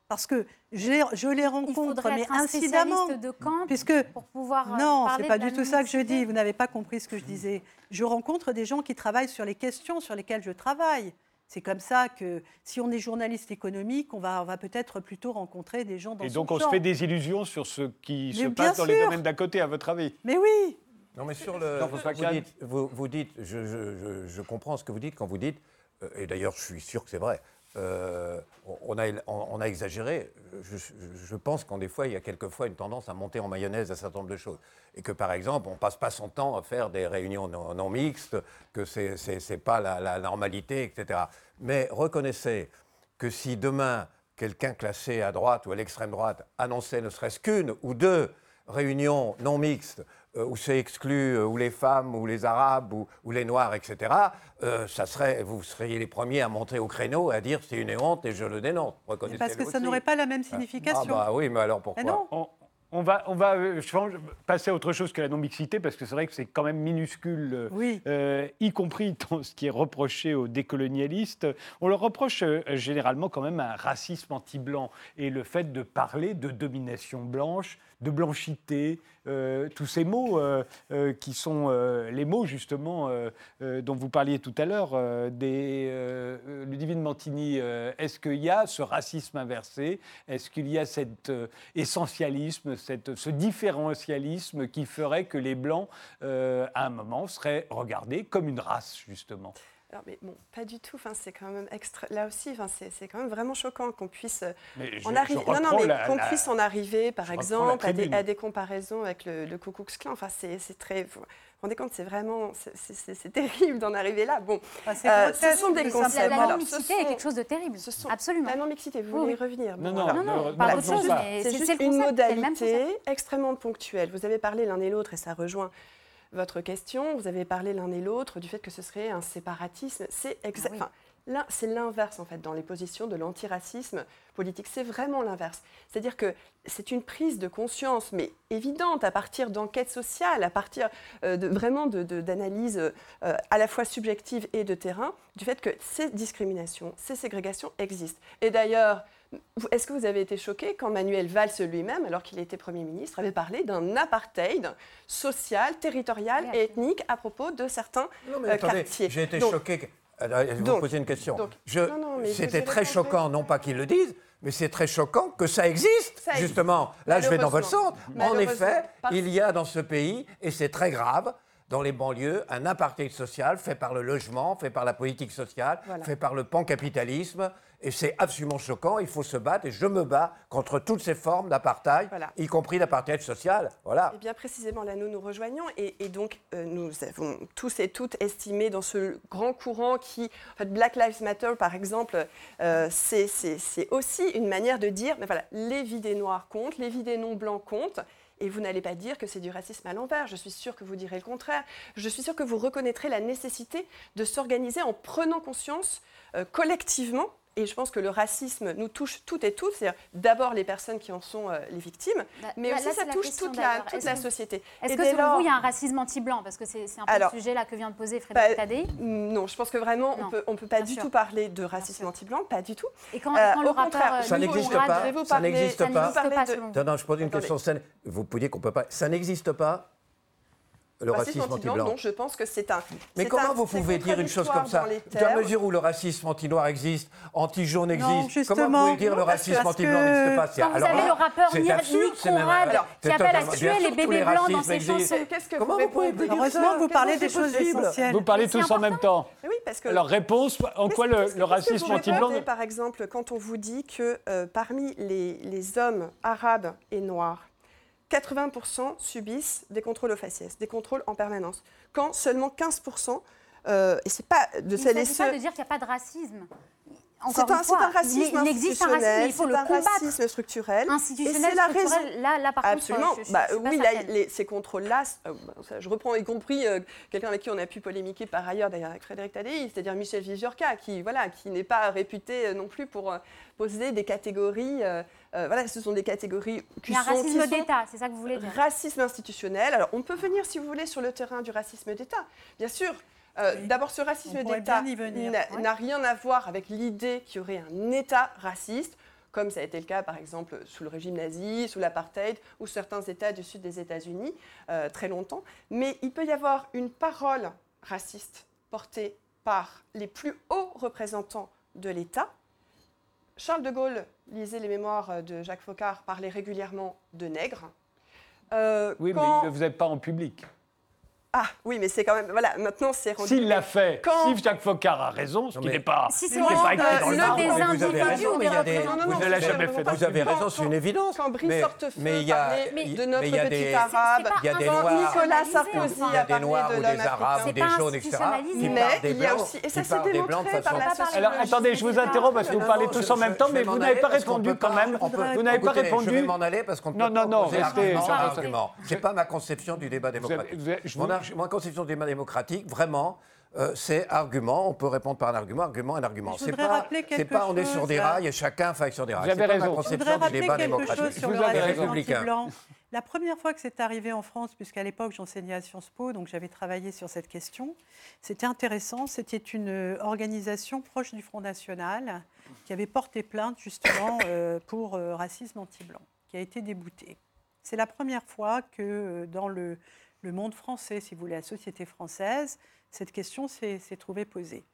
Parce que je les rencontre, mais incidemment. de camp puisque pour pouvoir euh, non, c'est pas du tout ça que je dis. Vous n'avez pas compris ce que je disais. Je rencontre des gens qui travaillent sur les questions sur lesquelles je travaille. C'est comme ça que si on est journaliste économique, on va, on va peut-être plutôt rencontrer des gens dans Et donc on se fait des illusions sur ce qui se passe dans les domaines d'à côté, à votre avis? Mais oui. Non, mais sur le. vous, dites, vous, dites je, je, je, comprends ce que vous dites quand vous dites, euh, et d'ailleurs je suis sûr que c'est vrai, euh, on, a, exagéré. Je, pense qu'en des fois, il y a quelquefois une tendance à monter en mayonnaise un certain nombre de choses. Et que, par exemple, on ne passe pas son temps à faire des réunions non, mixtes, que ce n'est pas la, normalité, etc. Mais reconnaissez que si demain, quelqu'un classé à droite ou à l'extrême droite annonçait ne serait-ce qu'une ou deux réunions non mixtes où c'est exclu, euh, ou les femmes, ou les arabes, ou, les noirs, etc., euh, ça serait, vous seriez les premiers à monter au créneau et à dire c'est une honte et je le dénonce. Parce que ça n'aurait pas la même signification. Ah bah oui, mais alors pourquoi? On va, on va passer à autre chose que la non-mixité, parce que c'est vrai que c'est quand même minuscule, y compris *laughs* dans ce qui est reproché aux décolonialistes. On leur reproche généralement quand même un racisme anti-blanc et le fait de parler de domination blanche, de blanchité, euh, tous ces mots euh, euh, qui sont les mots justement dont vous parliez tout à l'heure, le divine Mantini. Est-ce qu'il y a ce racisme inversé? Est-ce qu'il y a cet essentialisme, cette, ce différentialisme qui ferait que les Blancs, à un moment, seraient regardés comme une race justement alors, mais bon, pas du tout. Enfin, c'est quand même extra... Là aussi, enfin, c'est quand même vraiment choquant qu'on puisse en arriver. Non, non, mais qu'on puisse en arriver, par exemple, à des, à des, comparaisons avec le, le Ku Klux Klan. Enfin, c'est très. Vous vous rendez compte, c'est vraiment, c'est terrible d'en arriver là. Bon, ah, euh, ce sont des concepts. La non-mixité est quelque chose de terrible. Ce sont... Absolument. La non-mixité, vous voulez y revenir Non, non, non, chose. C'est juste une modalité extrêmement ponctuelle. Vous avez parlé l'un et l'autre, et ça rejoint votre question. Vous avez parlé l'un et l'autre du fait que ce serait un séparatisme. C'est. Ah c'est l'inverse en fait dans les positions de l'antiracisme politique. C'est vraiment l'inverse. C'est-à-dire que c'est une prise de conscience, mais évidente à partir d'enquêtes sociales, à partir euh, de, vraiment d'analyses euh, à la fois subjectives et de terrain, du fait que ces discriminations, ces ségrégations existent. Et d'ailleurs, est-ce que vous avez été choqué quand Manuel Valls lui-même, alors qu'il était Premier ministre, avait parlé d'un apartheid social, territorial et ethnique à propos de certains euh, quartiers? J'ai été choqué. Vous posez une question. C'était très choquant, non pas qu'ils le disent, Mais c'est très choquant que ça existe, Ça existe. justement. Là, je vais dans votre sens. En effet, il y a dans ce pays, et c'est très grave, dans les banlieues, un apartheid social fait par le logement, fait par la politique sociale, Voilà. fait par le pancapitalisme. Et c'est absolument choquant. Il faut se battre. Et je me bats contre toutes ces formes d'apartheid, Voilà. y compris l'apartheid social. Voilà. Et bien précisément, là, nous nous rejoignons et, et donc euh, nous avons tous et toutes estimé dans ce grand courant qui, en fait, Black Lives Matter, par exemple, euh, c'est aussi une manière de dire, mais voilà, les vies des Noirs comptent, les vies des non-blancs comptent. Et vous n'allez pas dire que c'est du racisme à l'envers. Je suis sûre que vous direz le contraire. Je suis sûre que vous reconnaîtrez la nécessité de s'organiser en prenant conscience euh, collectivement. Et je pense que le racisme nous touche toutes et tous. C'est-à-dire d'abord les personnes qui en sont euh, les victimes, Là- mais là- aussi là, ça touche question, toute la, d'ailleurs. toute Est-ce la que- société. Est-ce que selon lors- vous, il y a un racisme anti-blanc? Parce que c'est un peu Alors, le sujet là que vient de poser Frédéric Bah, Tadei. Non, je pense que vraiment, on Non, peut, on peut pas bien du sûr. tout parler de racisme anti-blanc, pas du tout. Et quand, Euh, quand le au contraire, euh, Ça n'existe pas. Ça n'existe Ça pas. de-. Non, non, je pose une Attendez. question saine. Vous pouvez qu'on peut pas. Ça n'existe pas, le racisme anti-blanc, je pense que c'est un. Mais comment un- vous pouvez dire une chose comme ça dans la mesure où le racisme anti-noir existe, anti-jaune existe, comment vous pouvez dire le non, parce racisme que- anti-blanc n'existe pas? Quand vous alors avez là, le rappeur Nick Conrad alors, qui appelle à tuer bien les sûr, tous bébés les blancs dans ses chansons. Qu'est-ce que Comment vous pouvez répondez? dire Heureusement vous parlez des choses essentielles. Vous parlez tous en même temps. Oui, parce que. Alors, réponse, en quoi le, le racisme anti-blanc... Par exemple, quand on vous dit que euh, parmi les hommes arabes et noirs, 80% subissent des contrôles aux faciès, des contrôles en permanence, quand seulement 15%, euh, et c'est pas de Il ne celles et s'agit pas ceux. de dire qu'il n'y a pas de racisme. C'est un, un racisme il, existe un racisme, il faut le un combattre. racisme structurel. Institutionnel, Et c'est la structurel, là, là par Absolument. contre, je, je- Bah, je oui, là, les- ces contrôles-là, euh, je reprends y compris euh, quelqu'un avec qui on a pu polémiquer par ailleurs, d'ailleurs avec Frédéric Tadei, c'est-à-dire Michel Vizorka, qui voilà, qui n'est pas réputé euh, non plus pour euh, poser des catégories. voilà, ce sont des catégories qui Il y a un sont, qui racisme d'État, c'est ça que vous voulez dire? racisme institutionnel. Alors, on peut venir, si vous voulez, sur le terrain du racisme d'État. Bien sûr. Euh, Oui. D'abord, ce racisme d'État n'a rien à voir avec l'idée qu'il y aurait un État raciste, comme ça a été le cas, par exemple, sous le régime nazi, sous l'apartheid, ou certains États du sud des États-Unis, euh, très longtemps. Mais il peut y avoir une parole raciste portée par les plus hauts représentants de l'État. Charles de Gaulle, lisez les mémoires de Jacques Faucard, parlait régulièrement de nègres. Euh, Oui, quand- mais il ne le faisait pas en public. Ah oui, mais c'est quand même... Voilà, maintenant c'est rendu... S'il l'a fait, Quand- si Jacques Faucard a raison, ce Non, qui n'est pas, Si ce c'est pas écrit le- dans le le Mais vous avez individus raison, ou mais il y a des- Non, non, non, Vous ne l'avez jamais fait Vous avez raison, c'est une évidence. Quand Brice Mais- Hortefeux mais il y a- parlait il- de notre mais il y a petit des- arabe, il y a des noirs- Nicolas Sarkozy pas Il y a parlé noirs de ou l'homme des arabes africain. ou C'est des jaunes, etc. Mais il y a aussi- et ça s'est démontré par la Alors, attendez, je vous interromps parce que vous Non, parlez non, tous en même temps, mais vous n'avez pas répondu quand même. Vous n'avez pas écoutez, Je vais répondu. m'en aller parce qu'on ne Non, peut non, pas non, opposer restez, argument ça à reste- argument. C'est pas ma conception du débat démocratique. Arg- ma conception du débat démocratique, vraiment, euh, c'est argument. On peut répondre par un argument, argument, un argument. Je C'est voudrais pas, rappeler c'est quelque pas on est sur des là. rails et chacun fait sur des rails. Vous avez C'est pas raison. ma Je conception voudrais du rappeler débat quelque démocratique. chose sur Vous le avez anti-blanc. La première fois que c'est arrivé en France, puisqu'à l'époque j'enseignais à Sciences Po, donc j'avais travaillé sur cette question, c'était intéressant. C'était une euh, organisation proche du Front National qui avait porté plainte justement euh, pour euh, racisme anti-blanc, qui a été déboutée. C'est la première fois que euh, dans le, le monde français, si vous voulez, la société française, cette question s'est trouvée posée.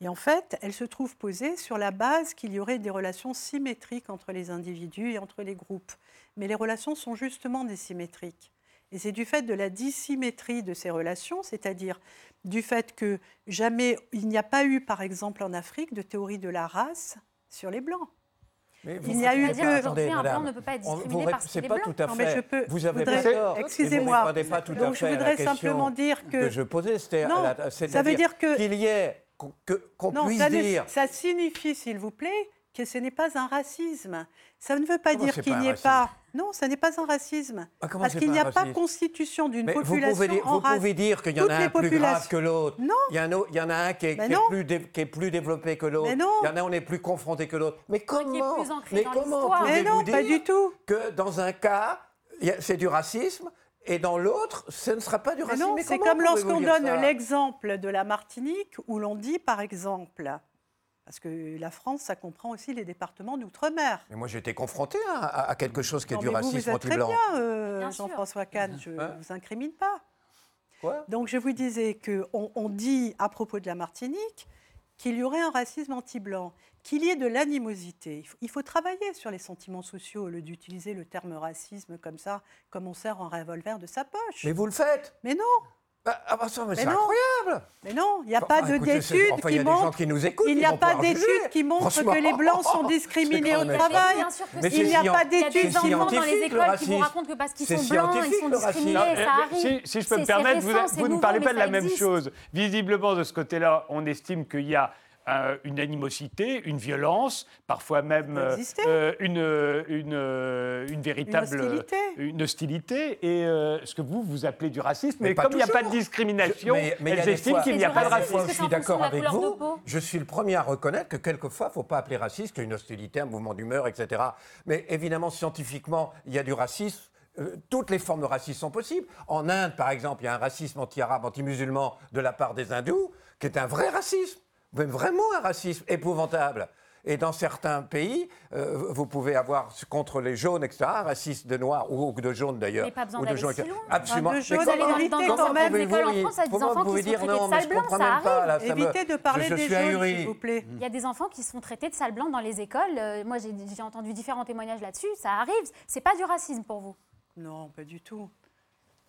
Et en fait, elle se trouve posée sur la base qu'il y aurait des relations symétriques entre les individus et entre les groupes. Mais les relations sont justement dissymétriques. Et c'est du fait de la dissymétrie de ces relations, c'est-à-dire du fait que jamais il n'y a pas eu, par exemple en Afrique, de théorie de la race sur les blancs. Mais Il n'y a eu que- qu'aujourd'hui, un blanc ne peut pas être discriminé vous parce qu'il C'est est pas blanc. tout à Non, mais fait. je peux- Vous avez pas tort. excusez-moi. Donc je fait voudrais simplement dire que, que je posais. C'était ça veut dire que- qu'il y ait qu'on puisse dire. ça signifie, s'il vous plaît, que ce n'est pas un racisme. Ça ne veut pas dire qu'il n'y ait pas. Non, ça n'est pas un racisme. Ah, Parce qu'il n'y a pas constitution d'une Mais vous population pouvez, en vous race. pouvez dire qu'il y en Toutes a un plus grave que l'autre. Non. Il y, en a, il y en a un qui est, qui plus dé- qui est plus développé que l'autre. Mais non. Il y en a un on est plus confronté que l'autre. Mais comment Mais dans comment. Mais pouvez-vous non, pas dire du tout. que dans un cas, c'est du racisme et dans l'autre, ce ne sera pas du Mais racisme non, Mais c'est comment comme lorsqu'on donne l'exemple de la Martinique où l'on dit, par exemple, parce que la France, ça comprend aussi les départements d'outre-mer. Mais moi, j'ai été confronté à, à- à quelque chose qui est du mais vous, racisme vous êtes très anti-blanc. bien, euh, Bien sûr. Jean-François Kahn, je ne Hein vous incrimine pas. Quoi? Donc je vous disais qu'on on dit à propos de la Martinique qu'il y aurait un racisme anti-blanc, qu'il y ait de l'animosité. Il faut, il faut travailler sur les sentiments sociaux au lieu d'utiliser le terme racisme comme ça, comme on sert un revolver de sa poche. Mais vous le faites Mais non, Bah, ah bah ça, mais c'est non. incroyable mais non, il n'y a pas c'est- d'études enfin, qui montrent. qui nous écoutent, Il n'y a pas d'études qui montrent que les blancs sont *laughs* discriminés au travail. Bien sûr que Mais si. Il n'y a pas d'études. enfants dans les le écoles qui vous racontent que parce qu'ils sont blancs, ils sont discriminés, Non, ça euh, arrive. Si, si je peux me permettre, vous, ne parlez pas de la même chose. Visiblement, de ce côté-là, on estime qu'il y a euh, une animosité, une violence, parfois même euh, euh, une, une, euh, une véritable hostilité. une hostilité et euh, ce que vous vous appelez du racisme. Mais, Mais comme il n'y a pas de discrimination, Je- mais- mais elles estiment qu'il n'y a pas de racisme. je suis d'accord avec vous. Je suis le premier à reconnaître que quelquefois, il ne faut pas appeler raciste une hostilité, un mouvement d'humeur, etc. Mais évidemment, scientifiquement, il y a du racisme. Toutes les formes de racisme sont possibles. En Inde, par exemple, il y a un racisme anti-arabe, anti-musulman de la part des hindous, qui est un vrai racisme, mais vraiment un racisme épouvantable. Et dans certains pays, euh, vous pouvez avoir contre les jaunes, etc., un racisme de noirs ou de jaunes d'ailleurs. Mais pas besoin d'aller jaunes, si loin. Absolument. Ah, de Mais jaunes, Vous allez comment- dans, dans, même, écoles en France, il y a des enfants pouvez qui sont dire traités non, de je blancs, comprends ça pas, arrive. là, ça me- Évitez de parler je des suis jaunes, s'il vous plaît. Il y a des enfants qui se font traités de sales blancs dans les écoles. Euh, moi, j'ai j'ai entendu différents témoignages là-dessus. Ça arrive. C'est pas du racisme pour vous. Non, pas du tout.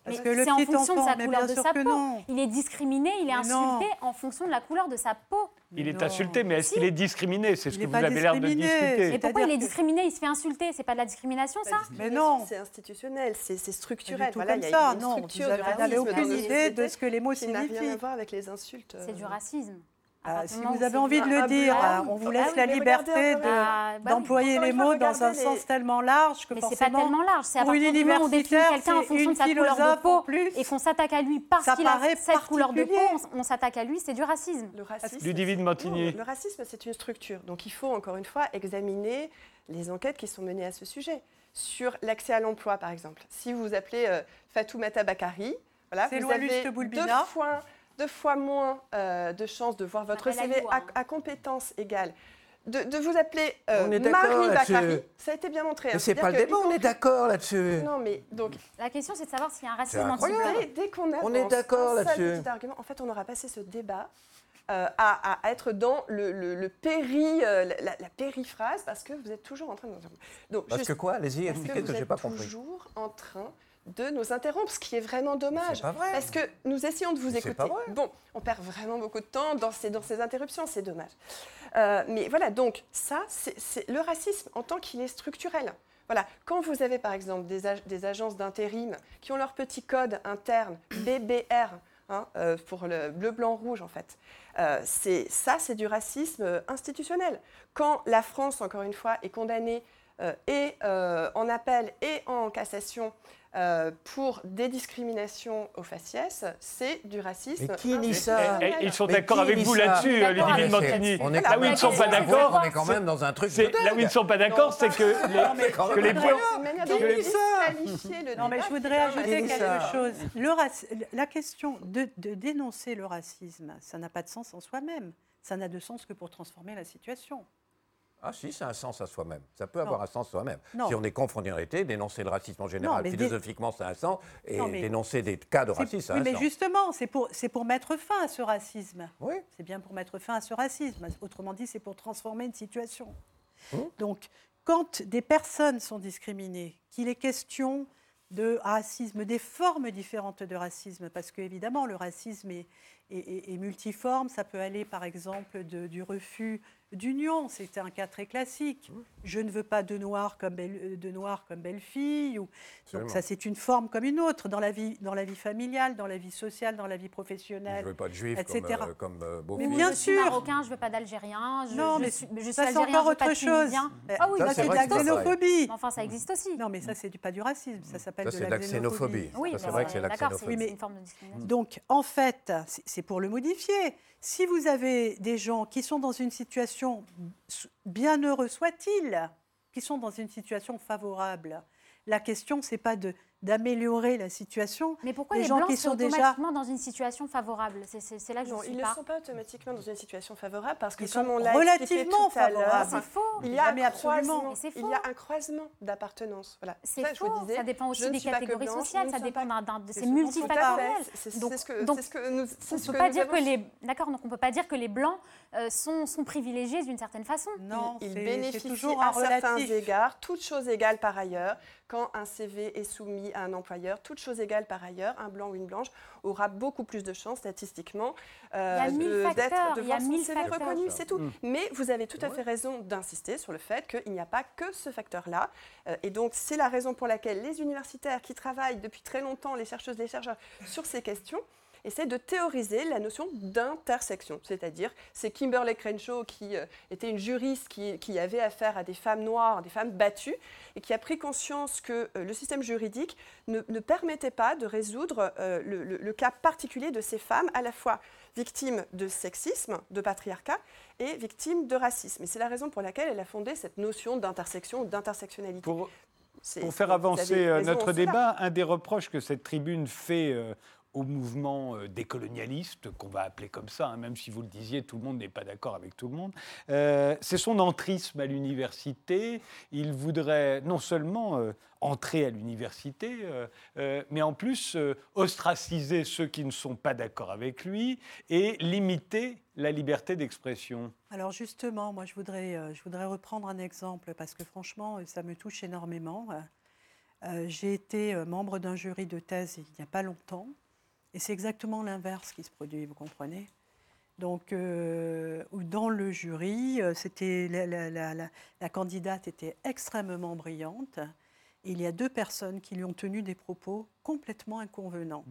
Parce Mais que le c'est en fonction enfant, de sa couleur de sa peau. non. Il est discriminé, il est Mais non. insulté en fonction de la couleur de sa peau. Il est Non. insulté, mais est-ce Si. qu'il est discriminé C'est ce Il que vous avez l'air de discuter. Mais pourquoi il est discriminé Il se fait insulter. C'est pas de la discrimination, ça Mais non. C'est institutionnel, c'est structurel. tout Voilà, comme il y a ça, une non. structure Vous n'avez aucune idée de ce que les mots qui n'a rien signifient. à voir avec les insultes. C'est du euh, racisme. Ah, partir si du vous avez envie de le Ah, dire, bah oui. on vous Ah laisse oui, la mais liberté de- Ah, bah oui. d'employer Encore les une fois, mots dans un regardez sens les- tellement large que Mais c'est pas forcément, tellement large. C'est à partir du moment où on définit quelqu'un en fonction une de sa couleur de philosophe peau plus. et qu'on s'attaque à lui parce Ça qu'il a paraît cette couleur de peau, on, on s'attaque à lui, c'est du racisme. Le racisme, Ludivine c'est- Montigny. non, Le racisme, c'est une structure. Donc il faut encore une fois examiner les enquêtes qui sont menées à ce sujet. Sur l'accès à l'emploi, par exemple. Si vous vous appelez euh, Fatoumata Bakari, voilà, C'est vous avez deux fois, deux fois moins euh, de chances de voir votre CV à, hein. à compétences égales. De, de vous appeler euh, Marie. Bakari, ça a été bien montré. hein. Mais c'est pas le que, débat, on est d'accord là-dessus. Non, mais donc, La question, c'est de savoir s'il y a un racisme anti-blanc. dès, dès qu'on avance On est d'accord là-dessus. petit argument, en fait, on aura passé ce débat euh, à, à être dans le, le- le péri, euh, la, la- périphrase, parce que vous êtes toujours en train de... Donc, Parce juste- que quoi? Allez-y, parce que expliquez vous que je n'ai êtes pas compris. toujours en train de nous interrompre, ce qui est vraiment dommage. C'est pas vrai. Parce que nous essayons de vous écouter. pas vrai. Bon, on perd vraiment beaucoup de temps dans ces, dans ces interruptions, c'est dommage. Euh, mais voilà, donc ça, c'est le racisme en tant qu'il est structurel. Voilà, quand vous avez par exemple des, ag- des agences d'intérim qui ont leur petit code interne, BBR, hein, euh, pour le bleu, blanc, rouge en fait, euh, c'est ça, c'est du racisme institutionnel. Quand la France, encore une fois, est condamnée euh, et en appel et en cassation euh, pour des discriminations au faciès, c'est du racisme. Mais qui dit ça. Et- et ils sont d'accord avec vous là-dessus, Ludivine avec Montigny. On est Là Là où ils ne sont pas d'accord, On est quand même dans un truc de là où ils ne sont pas d'accord, c'est que les, que les blancs. Non, mais je voudrais ajouter quelque chose. La question de, de dénoncer le racisme, ça n'a pas de sens en soi-même. Ça n'a de sens que pour transformer la situation. Ah si, ça a un sens à soi-même. Ça peut avoir un sens soi-même. Non. Si on est confronté en réalité, dénoncer le racisme en général, dé- philosophiquement, ça a un sens. Et Non, mais- dénoncer des cas de C'est- racisme, ça a oui, un mais sens. justement, c'est pour, c'est pour mettre fin à ce racisme. Oui. C'est bien pour mettre fin à ce racisme. Autrement dit, c'est pour transformer une situation. Mmh. Donc, quand des personnes sont discriminées, qu'il est question de racisme, des formes différentes de racisme, parce que évidemment, le racisme est, est- est multiforme. Ça peut aller, par exemple, de- du refus d'union. C'est un cas très classique. Mmh. Je ne veux pas de noir comme belle, de noir comme belle-fille. Ou... Donc ça, c'est une forme comme une autre dans la vie, dans la vie familiale, dans la vie sociale, dans la vie Je professionnelle. ne veux pas de juifs etc. comme, euh, comme euh, Mais bien je suis sûr. marocain, je veux pas d'Algérien. Je, Non, je mais suis, je suis ça, c'est algérien, encore je pas autre chose. Ah oui, Ça, ça, c'est de la xénophobie. Mais enfin, ça existe aussi. Non, mais ça, c'est du- pas du racisme. Ça s'appelle Ça, de c'est la de la xénophobie. Oui, c'est mais vrai que c'est la d'accord, xénophobie. une forme de discrimination. Donc, en fait, c'est- pour le modifier. Si vous avez des gens qui sont dans une situation, bien heureux soit-il, qui sont dans une situation favorable, la question, c'est pas de d'améliorer la situation. Mais pourquoi Les les, gens Blancs qui sont sont déjà- automatiquement dans une situation favorable? C'est- là que je Non, ne suis ils ne sont pas automatiquement dans une situation favorable parce que, Ils comme sont on l'a relativement tout favorables. C'est faux. il y a Jamais un absolument. croisement. Mais Il y a un croisement d'appartenance. Voilà. C'est Ça, je faux. vous disais, ça dépend aussi je des catégories blanche, sociales. je Ça dépend d'un- d'un- C'est ce. C'est Donc- ce que, On peut que pas nous dire avons que les d'accord. Donc on peut pas dire que les blancs euh, sont, sont privilégiés d'une certaine façon. Non, il c'est- c'est bénéficie toujours à certains relatif. égards, toutes choses égales par ailleurs, quand un CV est soumis à un employeur, toutes choses égales par ailleurs, un blanc ou une blanche aura beaucoup plus de chances statistiquement euh, de- d'être son mille CV facteurs. reconnu, c'est tout. Mm. Mais vous avez tout à fait raison d'insister sur le fait qu'il n'y a pas que ce facteur-là. Euh, et donc c'est la raison pour laquelle les universitaires qui travaillent depuis très longtemps, les chercheuses, les chercheurs, sur ces questions, essaie de théoriser la notion d'intersection. C'est-à-dire, c'est Kimberly Crenshaw qui euh, était une juriste qui, qui avait affaire à des femmes noires, des femmes battues, et qui a pris conscience que euh, le système juridique ne, ne permettait pas de résoudre euh, le, le- le cas particulier de ces femmes, à la fois victimes de sexisme, de patriarcat, et victimes de racisme. Et c'est la raison pour laquelle elle a fondé cette notion d'intersection d'intersectionnalité. Pour, faire avancer raison notre débat, un des reproches que cette tribune fait au mouvement euh, décolonialiste, qu'on va appeler comme ça, hein, même si vous le disiez, tout le monde n'est pas d'accord avec tout le monde, euh, c'est son entrisme à l'université. Il voudrait non seulement euh, entrer à l'université, mais en plus ostraciser ceux qui ne sont pas d'accord avec lui et limiter la liberté d'expression. Alors justement, moi je voudrais, je voudrais reprendre un exemple parce que franchement, ça me touche énormément. J'ai été membre d'un jury de thèse il n'y a pas longtemps et c'est exactement l'inverse qui se produit, vous comprenez? Donc, euh, dans le jury, euh, c'était la, candidate était extrêmement brillante. Il y a deux personnes qui lui ont tenu des propos complètement inconvenants.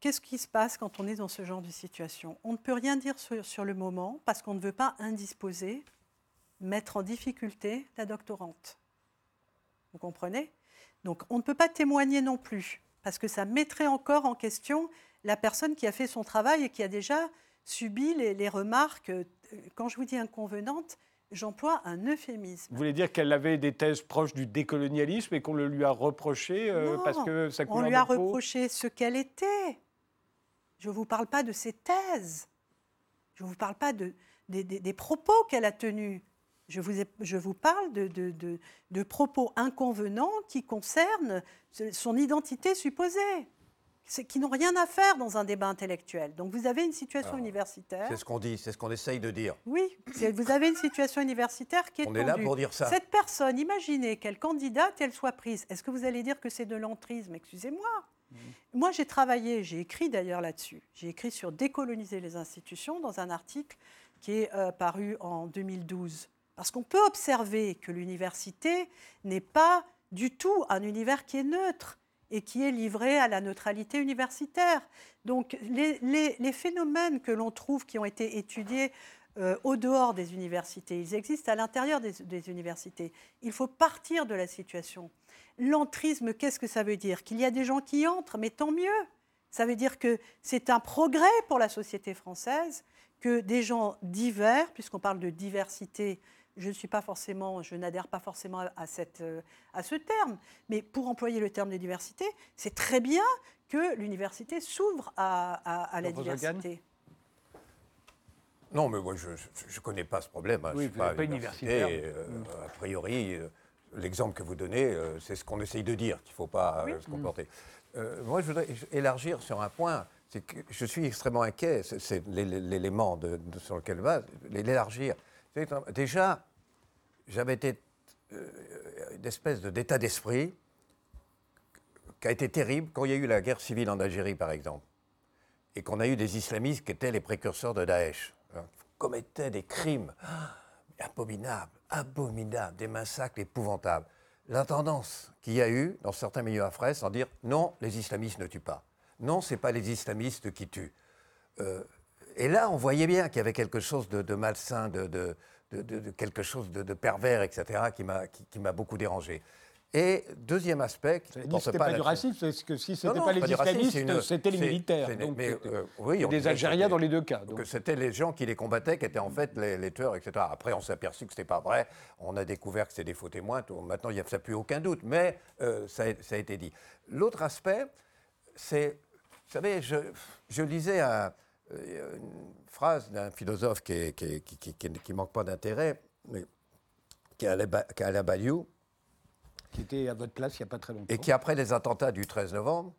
Qu'est-ce qui se passe quand on est dans ce genre de situation? On ne peut rien dire sur le moment parce qu'on ne veut pas indisposer, mettre en difficulté la doctorante. Vous comprenez? Donc on ne peut pas témoigner non plus parce que ça mettrait encore en question la personne qui a fait son travail et qui a déjà subi les, les remarques. euh, Quand je vous dis inconvenantes, j'emploie un euphémisme. Vous voulez dire qu'elle avait des thèses proches du décolonialisme et qu'on le lui a reproché euh, Non, parce que ça On lui a reproché ce qu'elle était. Je ne vous parle pas de ses thèses. Je ne vous parle pas de, des, des- des propos qu'elle a tenus. Je vous, ai- je vous parle de, de- de- de propos inconvenants qui concernent son identité supposée, qui n'ont rien à faire dans un débat intellectuel. Donc vous avez une situation universitaire. C'est ce qu'on dit, c'est ce qu'on essaye de dire. Oui, vous avez une situation universitaire qui est On est là pour dire ça. Cette personne, imaginez qu'elle candidate et elle soit prise. Est-ce que vous allez dire que c'est de l'entrisme? Excusez-moi. Moi, j'ai travaillé, j'ai écrit d'ailleurs là-dessus. J'ai écrit sur décoloniser les institutions dans un article qui est euh, paru en 2012. Parce qu'on peut observer que l'université n'est pas du tout un univers qui est neutre et qui est livré à la neutralité universitaire. Donc les, phénomènes que l'on trouve qui ont été étudiés euh, au dehors des universités, ils existent à l'intérieur des, universités. Il faut partir de la situation. L'entrisme, qu'est-ce que ça veut dire? Qu'il y a des gens qui entrent, mais tant mieux. Ça veut dire que c'est un progrès pour la société française que des gens divers, puisqu'on parle de diversité, je ne suis pas forcément, je n'adhère pas forcément à, cette, euh, à ce terme, mais pour employer le terme de diversité, c'est très bien que l'université s'ouvre à, à- à la diversité. Non, mais moi, je ne connais pas ce problème. hein. Oui, Je suis pas universitaire. euh, A priori, euh, l'exemple que vous donnez, euh, c'est ce qu'on essaye de dire, qu'il ne faut pas euh, se comporter. Euh, moi, je voudrais élargir sur un point. C'est que je suis extrêmement inquiet, c'est- c'est l'é- l'élément de- de- sur lequel va, l'élargir. Déjà, j'avais été euh, une espèce d'état d'esprit qui a été terrible quand il y a eu la guerre civile en Algérie, par exemple et qu'on a eu des islamistes qui étaient les précurseurs de Daesh, hein, qui commettaient des crimes ah, abominables, abominables, des massacres épouvantables. La tendance qu'il y a eu dans certains milieux africains, c'est dire non, les islamistes ne tuent pas. Non, ce n'est pas les islamistes qui tuent. Euh, et là, on voyait bien qu'il y avait quelque chose de, de malsain, de, quelque chose de, pervers, etc., qui m'a qui- qui beaucoup dérangé. Et deuxième aspect, que c'est c'était pas, du racisme, parce que si Non, c'était non, pas les c'est c'est islamistes, c'était les c'est- militaires. c'est- Donc, mais, c'était- euh, oui, on des Algériens c'était- dans les deux cas. donc. c'était les gens qui les combattaient qui étaient en fait les, les tueurs, etc. Après, on s'est aperçu que ce n'était pas vrai. On a découvert que c'était des faux témoins. Tout- Maintenant, il n'y a ça plus aucun doute. Mais euh, ça, a, ça a été dit. L'autre aspect, c'est, vous savez, je, je lisais un- une phrase d'un philosophe qui est- qui qui- qui- manque pas d'intérêt, mais qui est Alain Ba- qui est Alain Badiou, qui était à votre place il n'y a pas très longtemps. et qui, après les attentats du 13 novembre,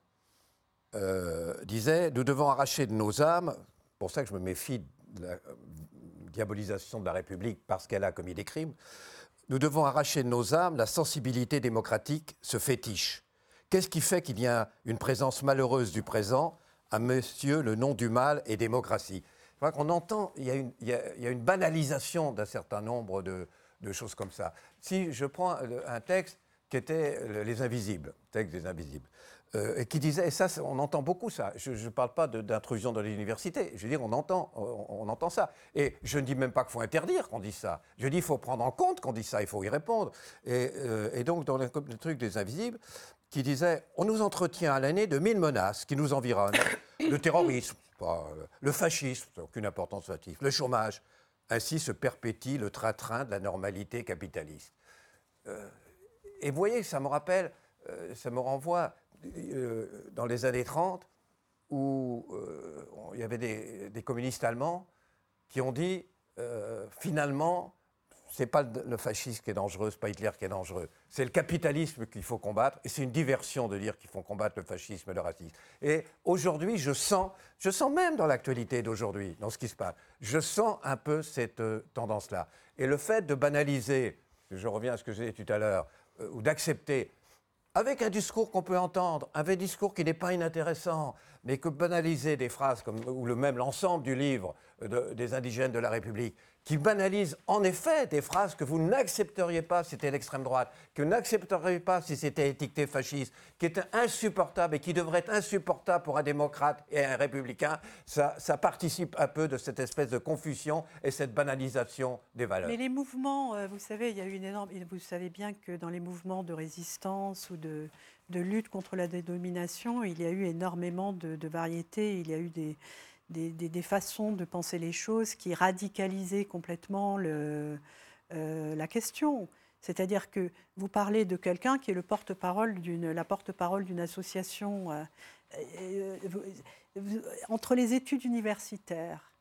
euh, disait Nous devons arracher de nos âmes, pour ça que je me méfie de la euh, diabolisation de la République parce qu'elle a commis des crimes, nous devons arracher de nos âmes la sensibilité démocratique, ce fétiche. Qu'est-ce qui fait qu'il y a une présence malheureuse du présent? À monsieur le nom du mal et démocratie Je crois qu'on entend, il y, a une, banalisation d'un certain nombre de, choses comme ça. Si je prends un texte qui était le- Les Invisibles, texte des Invisibles, euh, et qui disait, et ça, on entend beaucoup ça, je ne parle pas d'intrusion dans les universités, je veux dire, on entend, on, entend ça. Et je ne dis même pas qu'il faut interdire qu'on dise ça, je dis qu'il faut prendre en compte qu'on dit ça, il faut y répondre. Et, euh, donc, dans le truc des Invisibles, qui disait, on nous entretient à l'année de mille menaces qui nous environnent, *coughs* le terrorisme, pas, euh, le fascisme, aucune importance relative, le chômage, ainsi se perpétue le train-train de la normalité capitaliste. Euh, et vous voyez, ça me rappelle, euh, ça me renvoie euh, dans les années 30, où il y avait des, des communistes allemands qui ont dit, finalement, c'est pas le fascisme qui est dangereux, c'est pas Hitler qui est dangereux, c'est le capitalisme qu'il faut combattre, et c'est une diversion de dire qu'il faut combattre le fascisme et le racisme. Et aujourd'hui, je sens, je sens même dans l'actualité d'aujourd'hui, dans ce qui se passe, je sens un peu cette euh, tendance-là. Et le fait de banaliser, je reviens à ce que j'ai dit tout à l'heure, euh, ou d'accepter avec un discours qu'on peut entendre, un vrai discours qui n'est pas inintéressant, mais que banaliser des phrases comme, ou le même l'ensemble du livre de- des indigènes de la République, qui banalise en effet des phrases que vous n'accepteriez pas si c'était l'extrême droite, que vous n'accepteriez pas si c'était étiqueté fasciste, qui est insupportable et qui devrait être insupportable pour un démocrate et un républicain, ça, participe un peu de cette espèce de confusion et cette banalisation des valeurs. Mais les mouvements, euh, vous savez, il y a eu une énorme. Vous savez bien que dans les mouvements de résistance ou de, lutte contre la dédomination, il y a eu énormément de, de variétés. Il y a eu des, des, façons de penser les choses qui radicalisaient complètement euh, la question. C'est-à-dire que vous parlez de quelqu'un qui est le porte-parole d'une, la porte-parole d'une association. euh, euh, entre les études universitaires,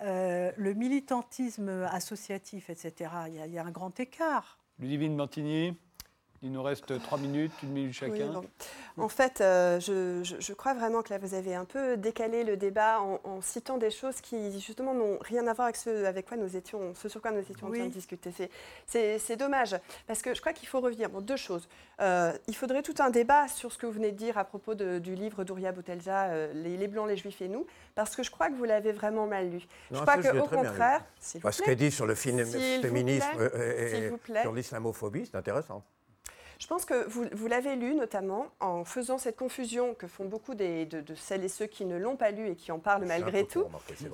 le militantisme associatif, etc., il y, a- il y a un grand écart. Ludivine Mantigny, il nous reste trois minutes, une minute Oui, chacun. bon. En fait, euh, je, je- je crois vraiment que là, vous avez un peu décalé le débat en, en citant des choses qui, justement, n'ont rien à voir avec ce, avec quoi nous étions, ce sur quoi nous étions en train de discuter. C'est- dommage, parce que je crois qu'il faut revenir. Bon, deux choses. Euh, il faudrait tout un débat sur ce que vous venez de dire à propos de- du livre d'Ouria Boutelja, euh, les, les Blancs, les Juifs et nous, parce que je crois que vous l'avez vraiment mal lu. je Non, crois qu'au contraire, Parce qu'elle dit sur le féminisme et, sur l'islamophobie, c'est intéressant. Je pense que vous, vous l'avez lu notamment en faisant cette confusion que font beaucoup des- de, de celles et ceux qui ne l'ont pas lu et qui en parlent malgré tout.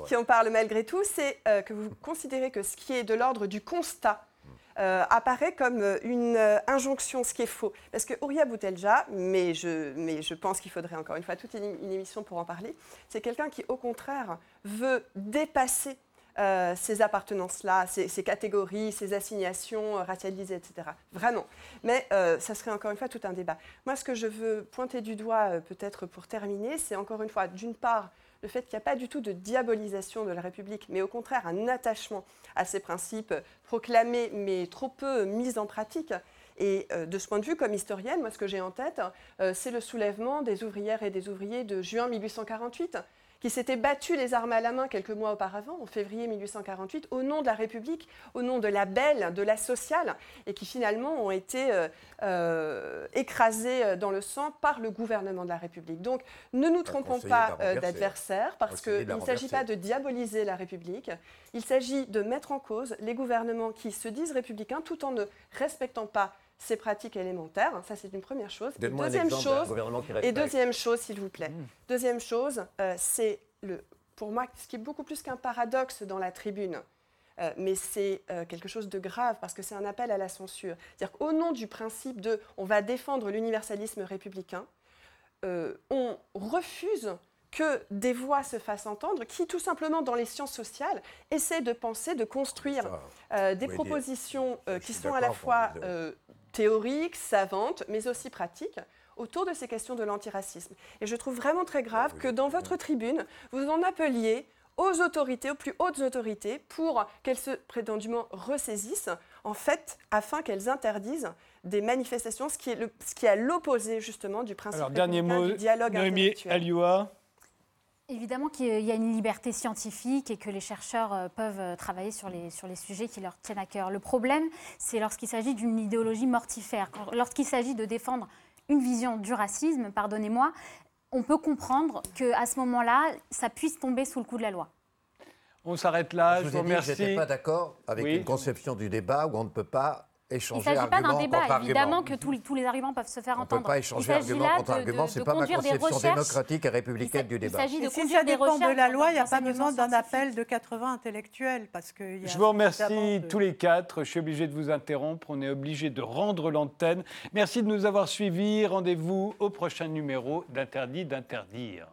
Qui en parlent malgré tout, c'est euh, que vous considérez que ce qui est de l'ordre du constat euh, apparaît comme euh, une euh, injonction, ce qui est faux. Parce que Ouria Boutelja, mais je, mais je pense qu'il faudrait encore une fois toute une, une émission pour en parler, c'est quelqu'un qui au contraire veut dépasser euh, ces appartenances-là, ces, catégories, ces assignations euh, racialisées, etc. Vraiment. Mais euh, ça serait encore une fois tout un débat. Moi, ce que je veux pointer du doigt, peut-être pour terminer, c'est encore une fois, d'une part, le fait qu'il n'y a pas du tout de diabolisation de la République, mais au contraire un attachement à ces principes proclamés, mais trop peu mis en pratique. Et de ce point de vue, comme historienne, moi, ce que j'ai en tête, c'est le soulèvement des ouvrières et des ouvriers de juin 1848 qui s'étaient battus les armes à la main quelques mois auparavant, en février 1848, au nom de la République, au nom de la belle, de la sociale, et qui finalement ont été euh, euh, écrasés euh, dans le sang par le gouvernement de la République. Donc ne nous trompons pas d'adversaires, parce qu'il ne s'agit pas de diaboliser la République, il s'agit de mettre en cause les gouvernements qui se disent républicains tout en ne respectant pas ces pratiques élémentaires. Ça, c'est une première chose. Et Donne-moi un deuxième chose, qui et deuxième chose, s'il vous plaît. Deuxième chose, euh, c'est le, pour moi ce qui est beaucoup plus qu'un paradoxe dans la tribune. euh, mais c'est euh, quelque chose de grave parce que c'est un appel à la censure. C'est-à-dire qu'au nom du principe de on va défendre l'universalisme républicain, on refuse que des voix se fassent entendre qui, tout simplement, dans les sciences sociales, essaient de penser, de construire Ça, euh, des propositions euh, qui sont à la fois euh, théoriques, savantes, mais aussi pratiques autour de ces questions de l'antiracisme. Et je trouve vraiment très grave vous que dans votre tribune, vous en appeliez aux autorités, aux plus hautes autorités, pour qu'elles se prétendument ressaisissent, en fait, afin qu'elles interdisent des manifestations, ce qui est, le- ce qui est à l'opposé justement du principe Alors, dernier mot, du dialogue Noémie intellectuel. Alioua. Évidemment qu'il y a une liberté scientifique et que les chercheurs euh, peuvent euh, travailler sur les, sur les sujets qui leur tiennent à cœur. Le problème, c'est lorsqu'il s'agit d'une idéologie mortifère, lorsqu'il s'agit de défendre une vision du racisme, pardonnez-moi, on peut comprendre qu'à ce moment-là, ça puisse tomber sous le coup de la loi. On s'arrête là. je Je vous vous ai dit que je n'étais remercie. pas d'accord avec Oui. une conception du débat où on ne peut pas Il ne s'agit pas d'un débat, évidemment que tous les, tous les arguments peuvent se faire On ne peut entendre. pas Il échanger s'agit argument contre de- argument, c'est de pas ma conduire des conception recherches. démocratique et Il républicaine du il débat. s'agit de si conduire ça des dépend recherches de la loi, il n'y a pas besoin d'un appel de 80 intellectuels. Parce que il y a Je vous remercie de- tous les quatre. Je suis obligé de vous interrompre. On est obligé de rendre l'antenne. Merci de nous avoir suivis. Rendez-vous au prochain numéro d'Interdit d'interdire.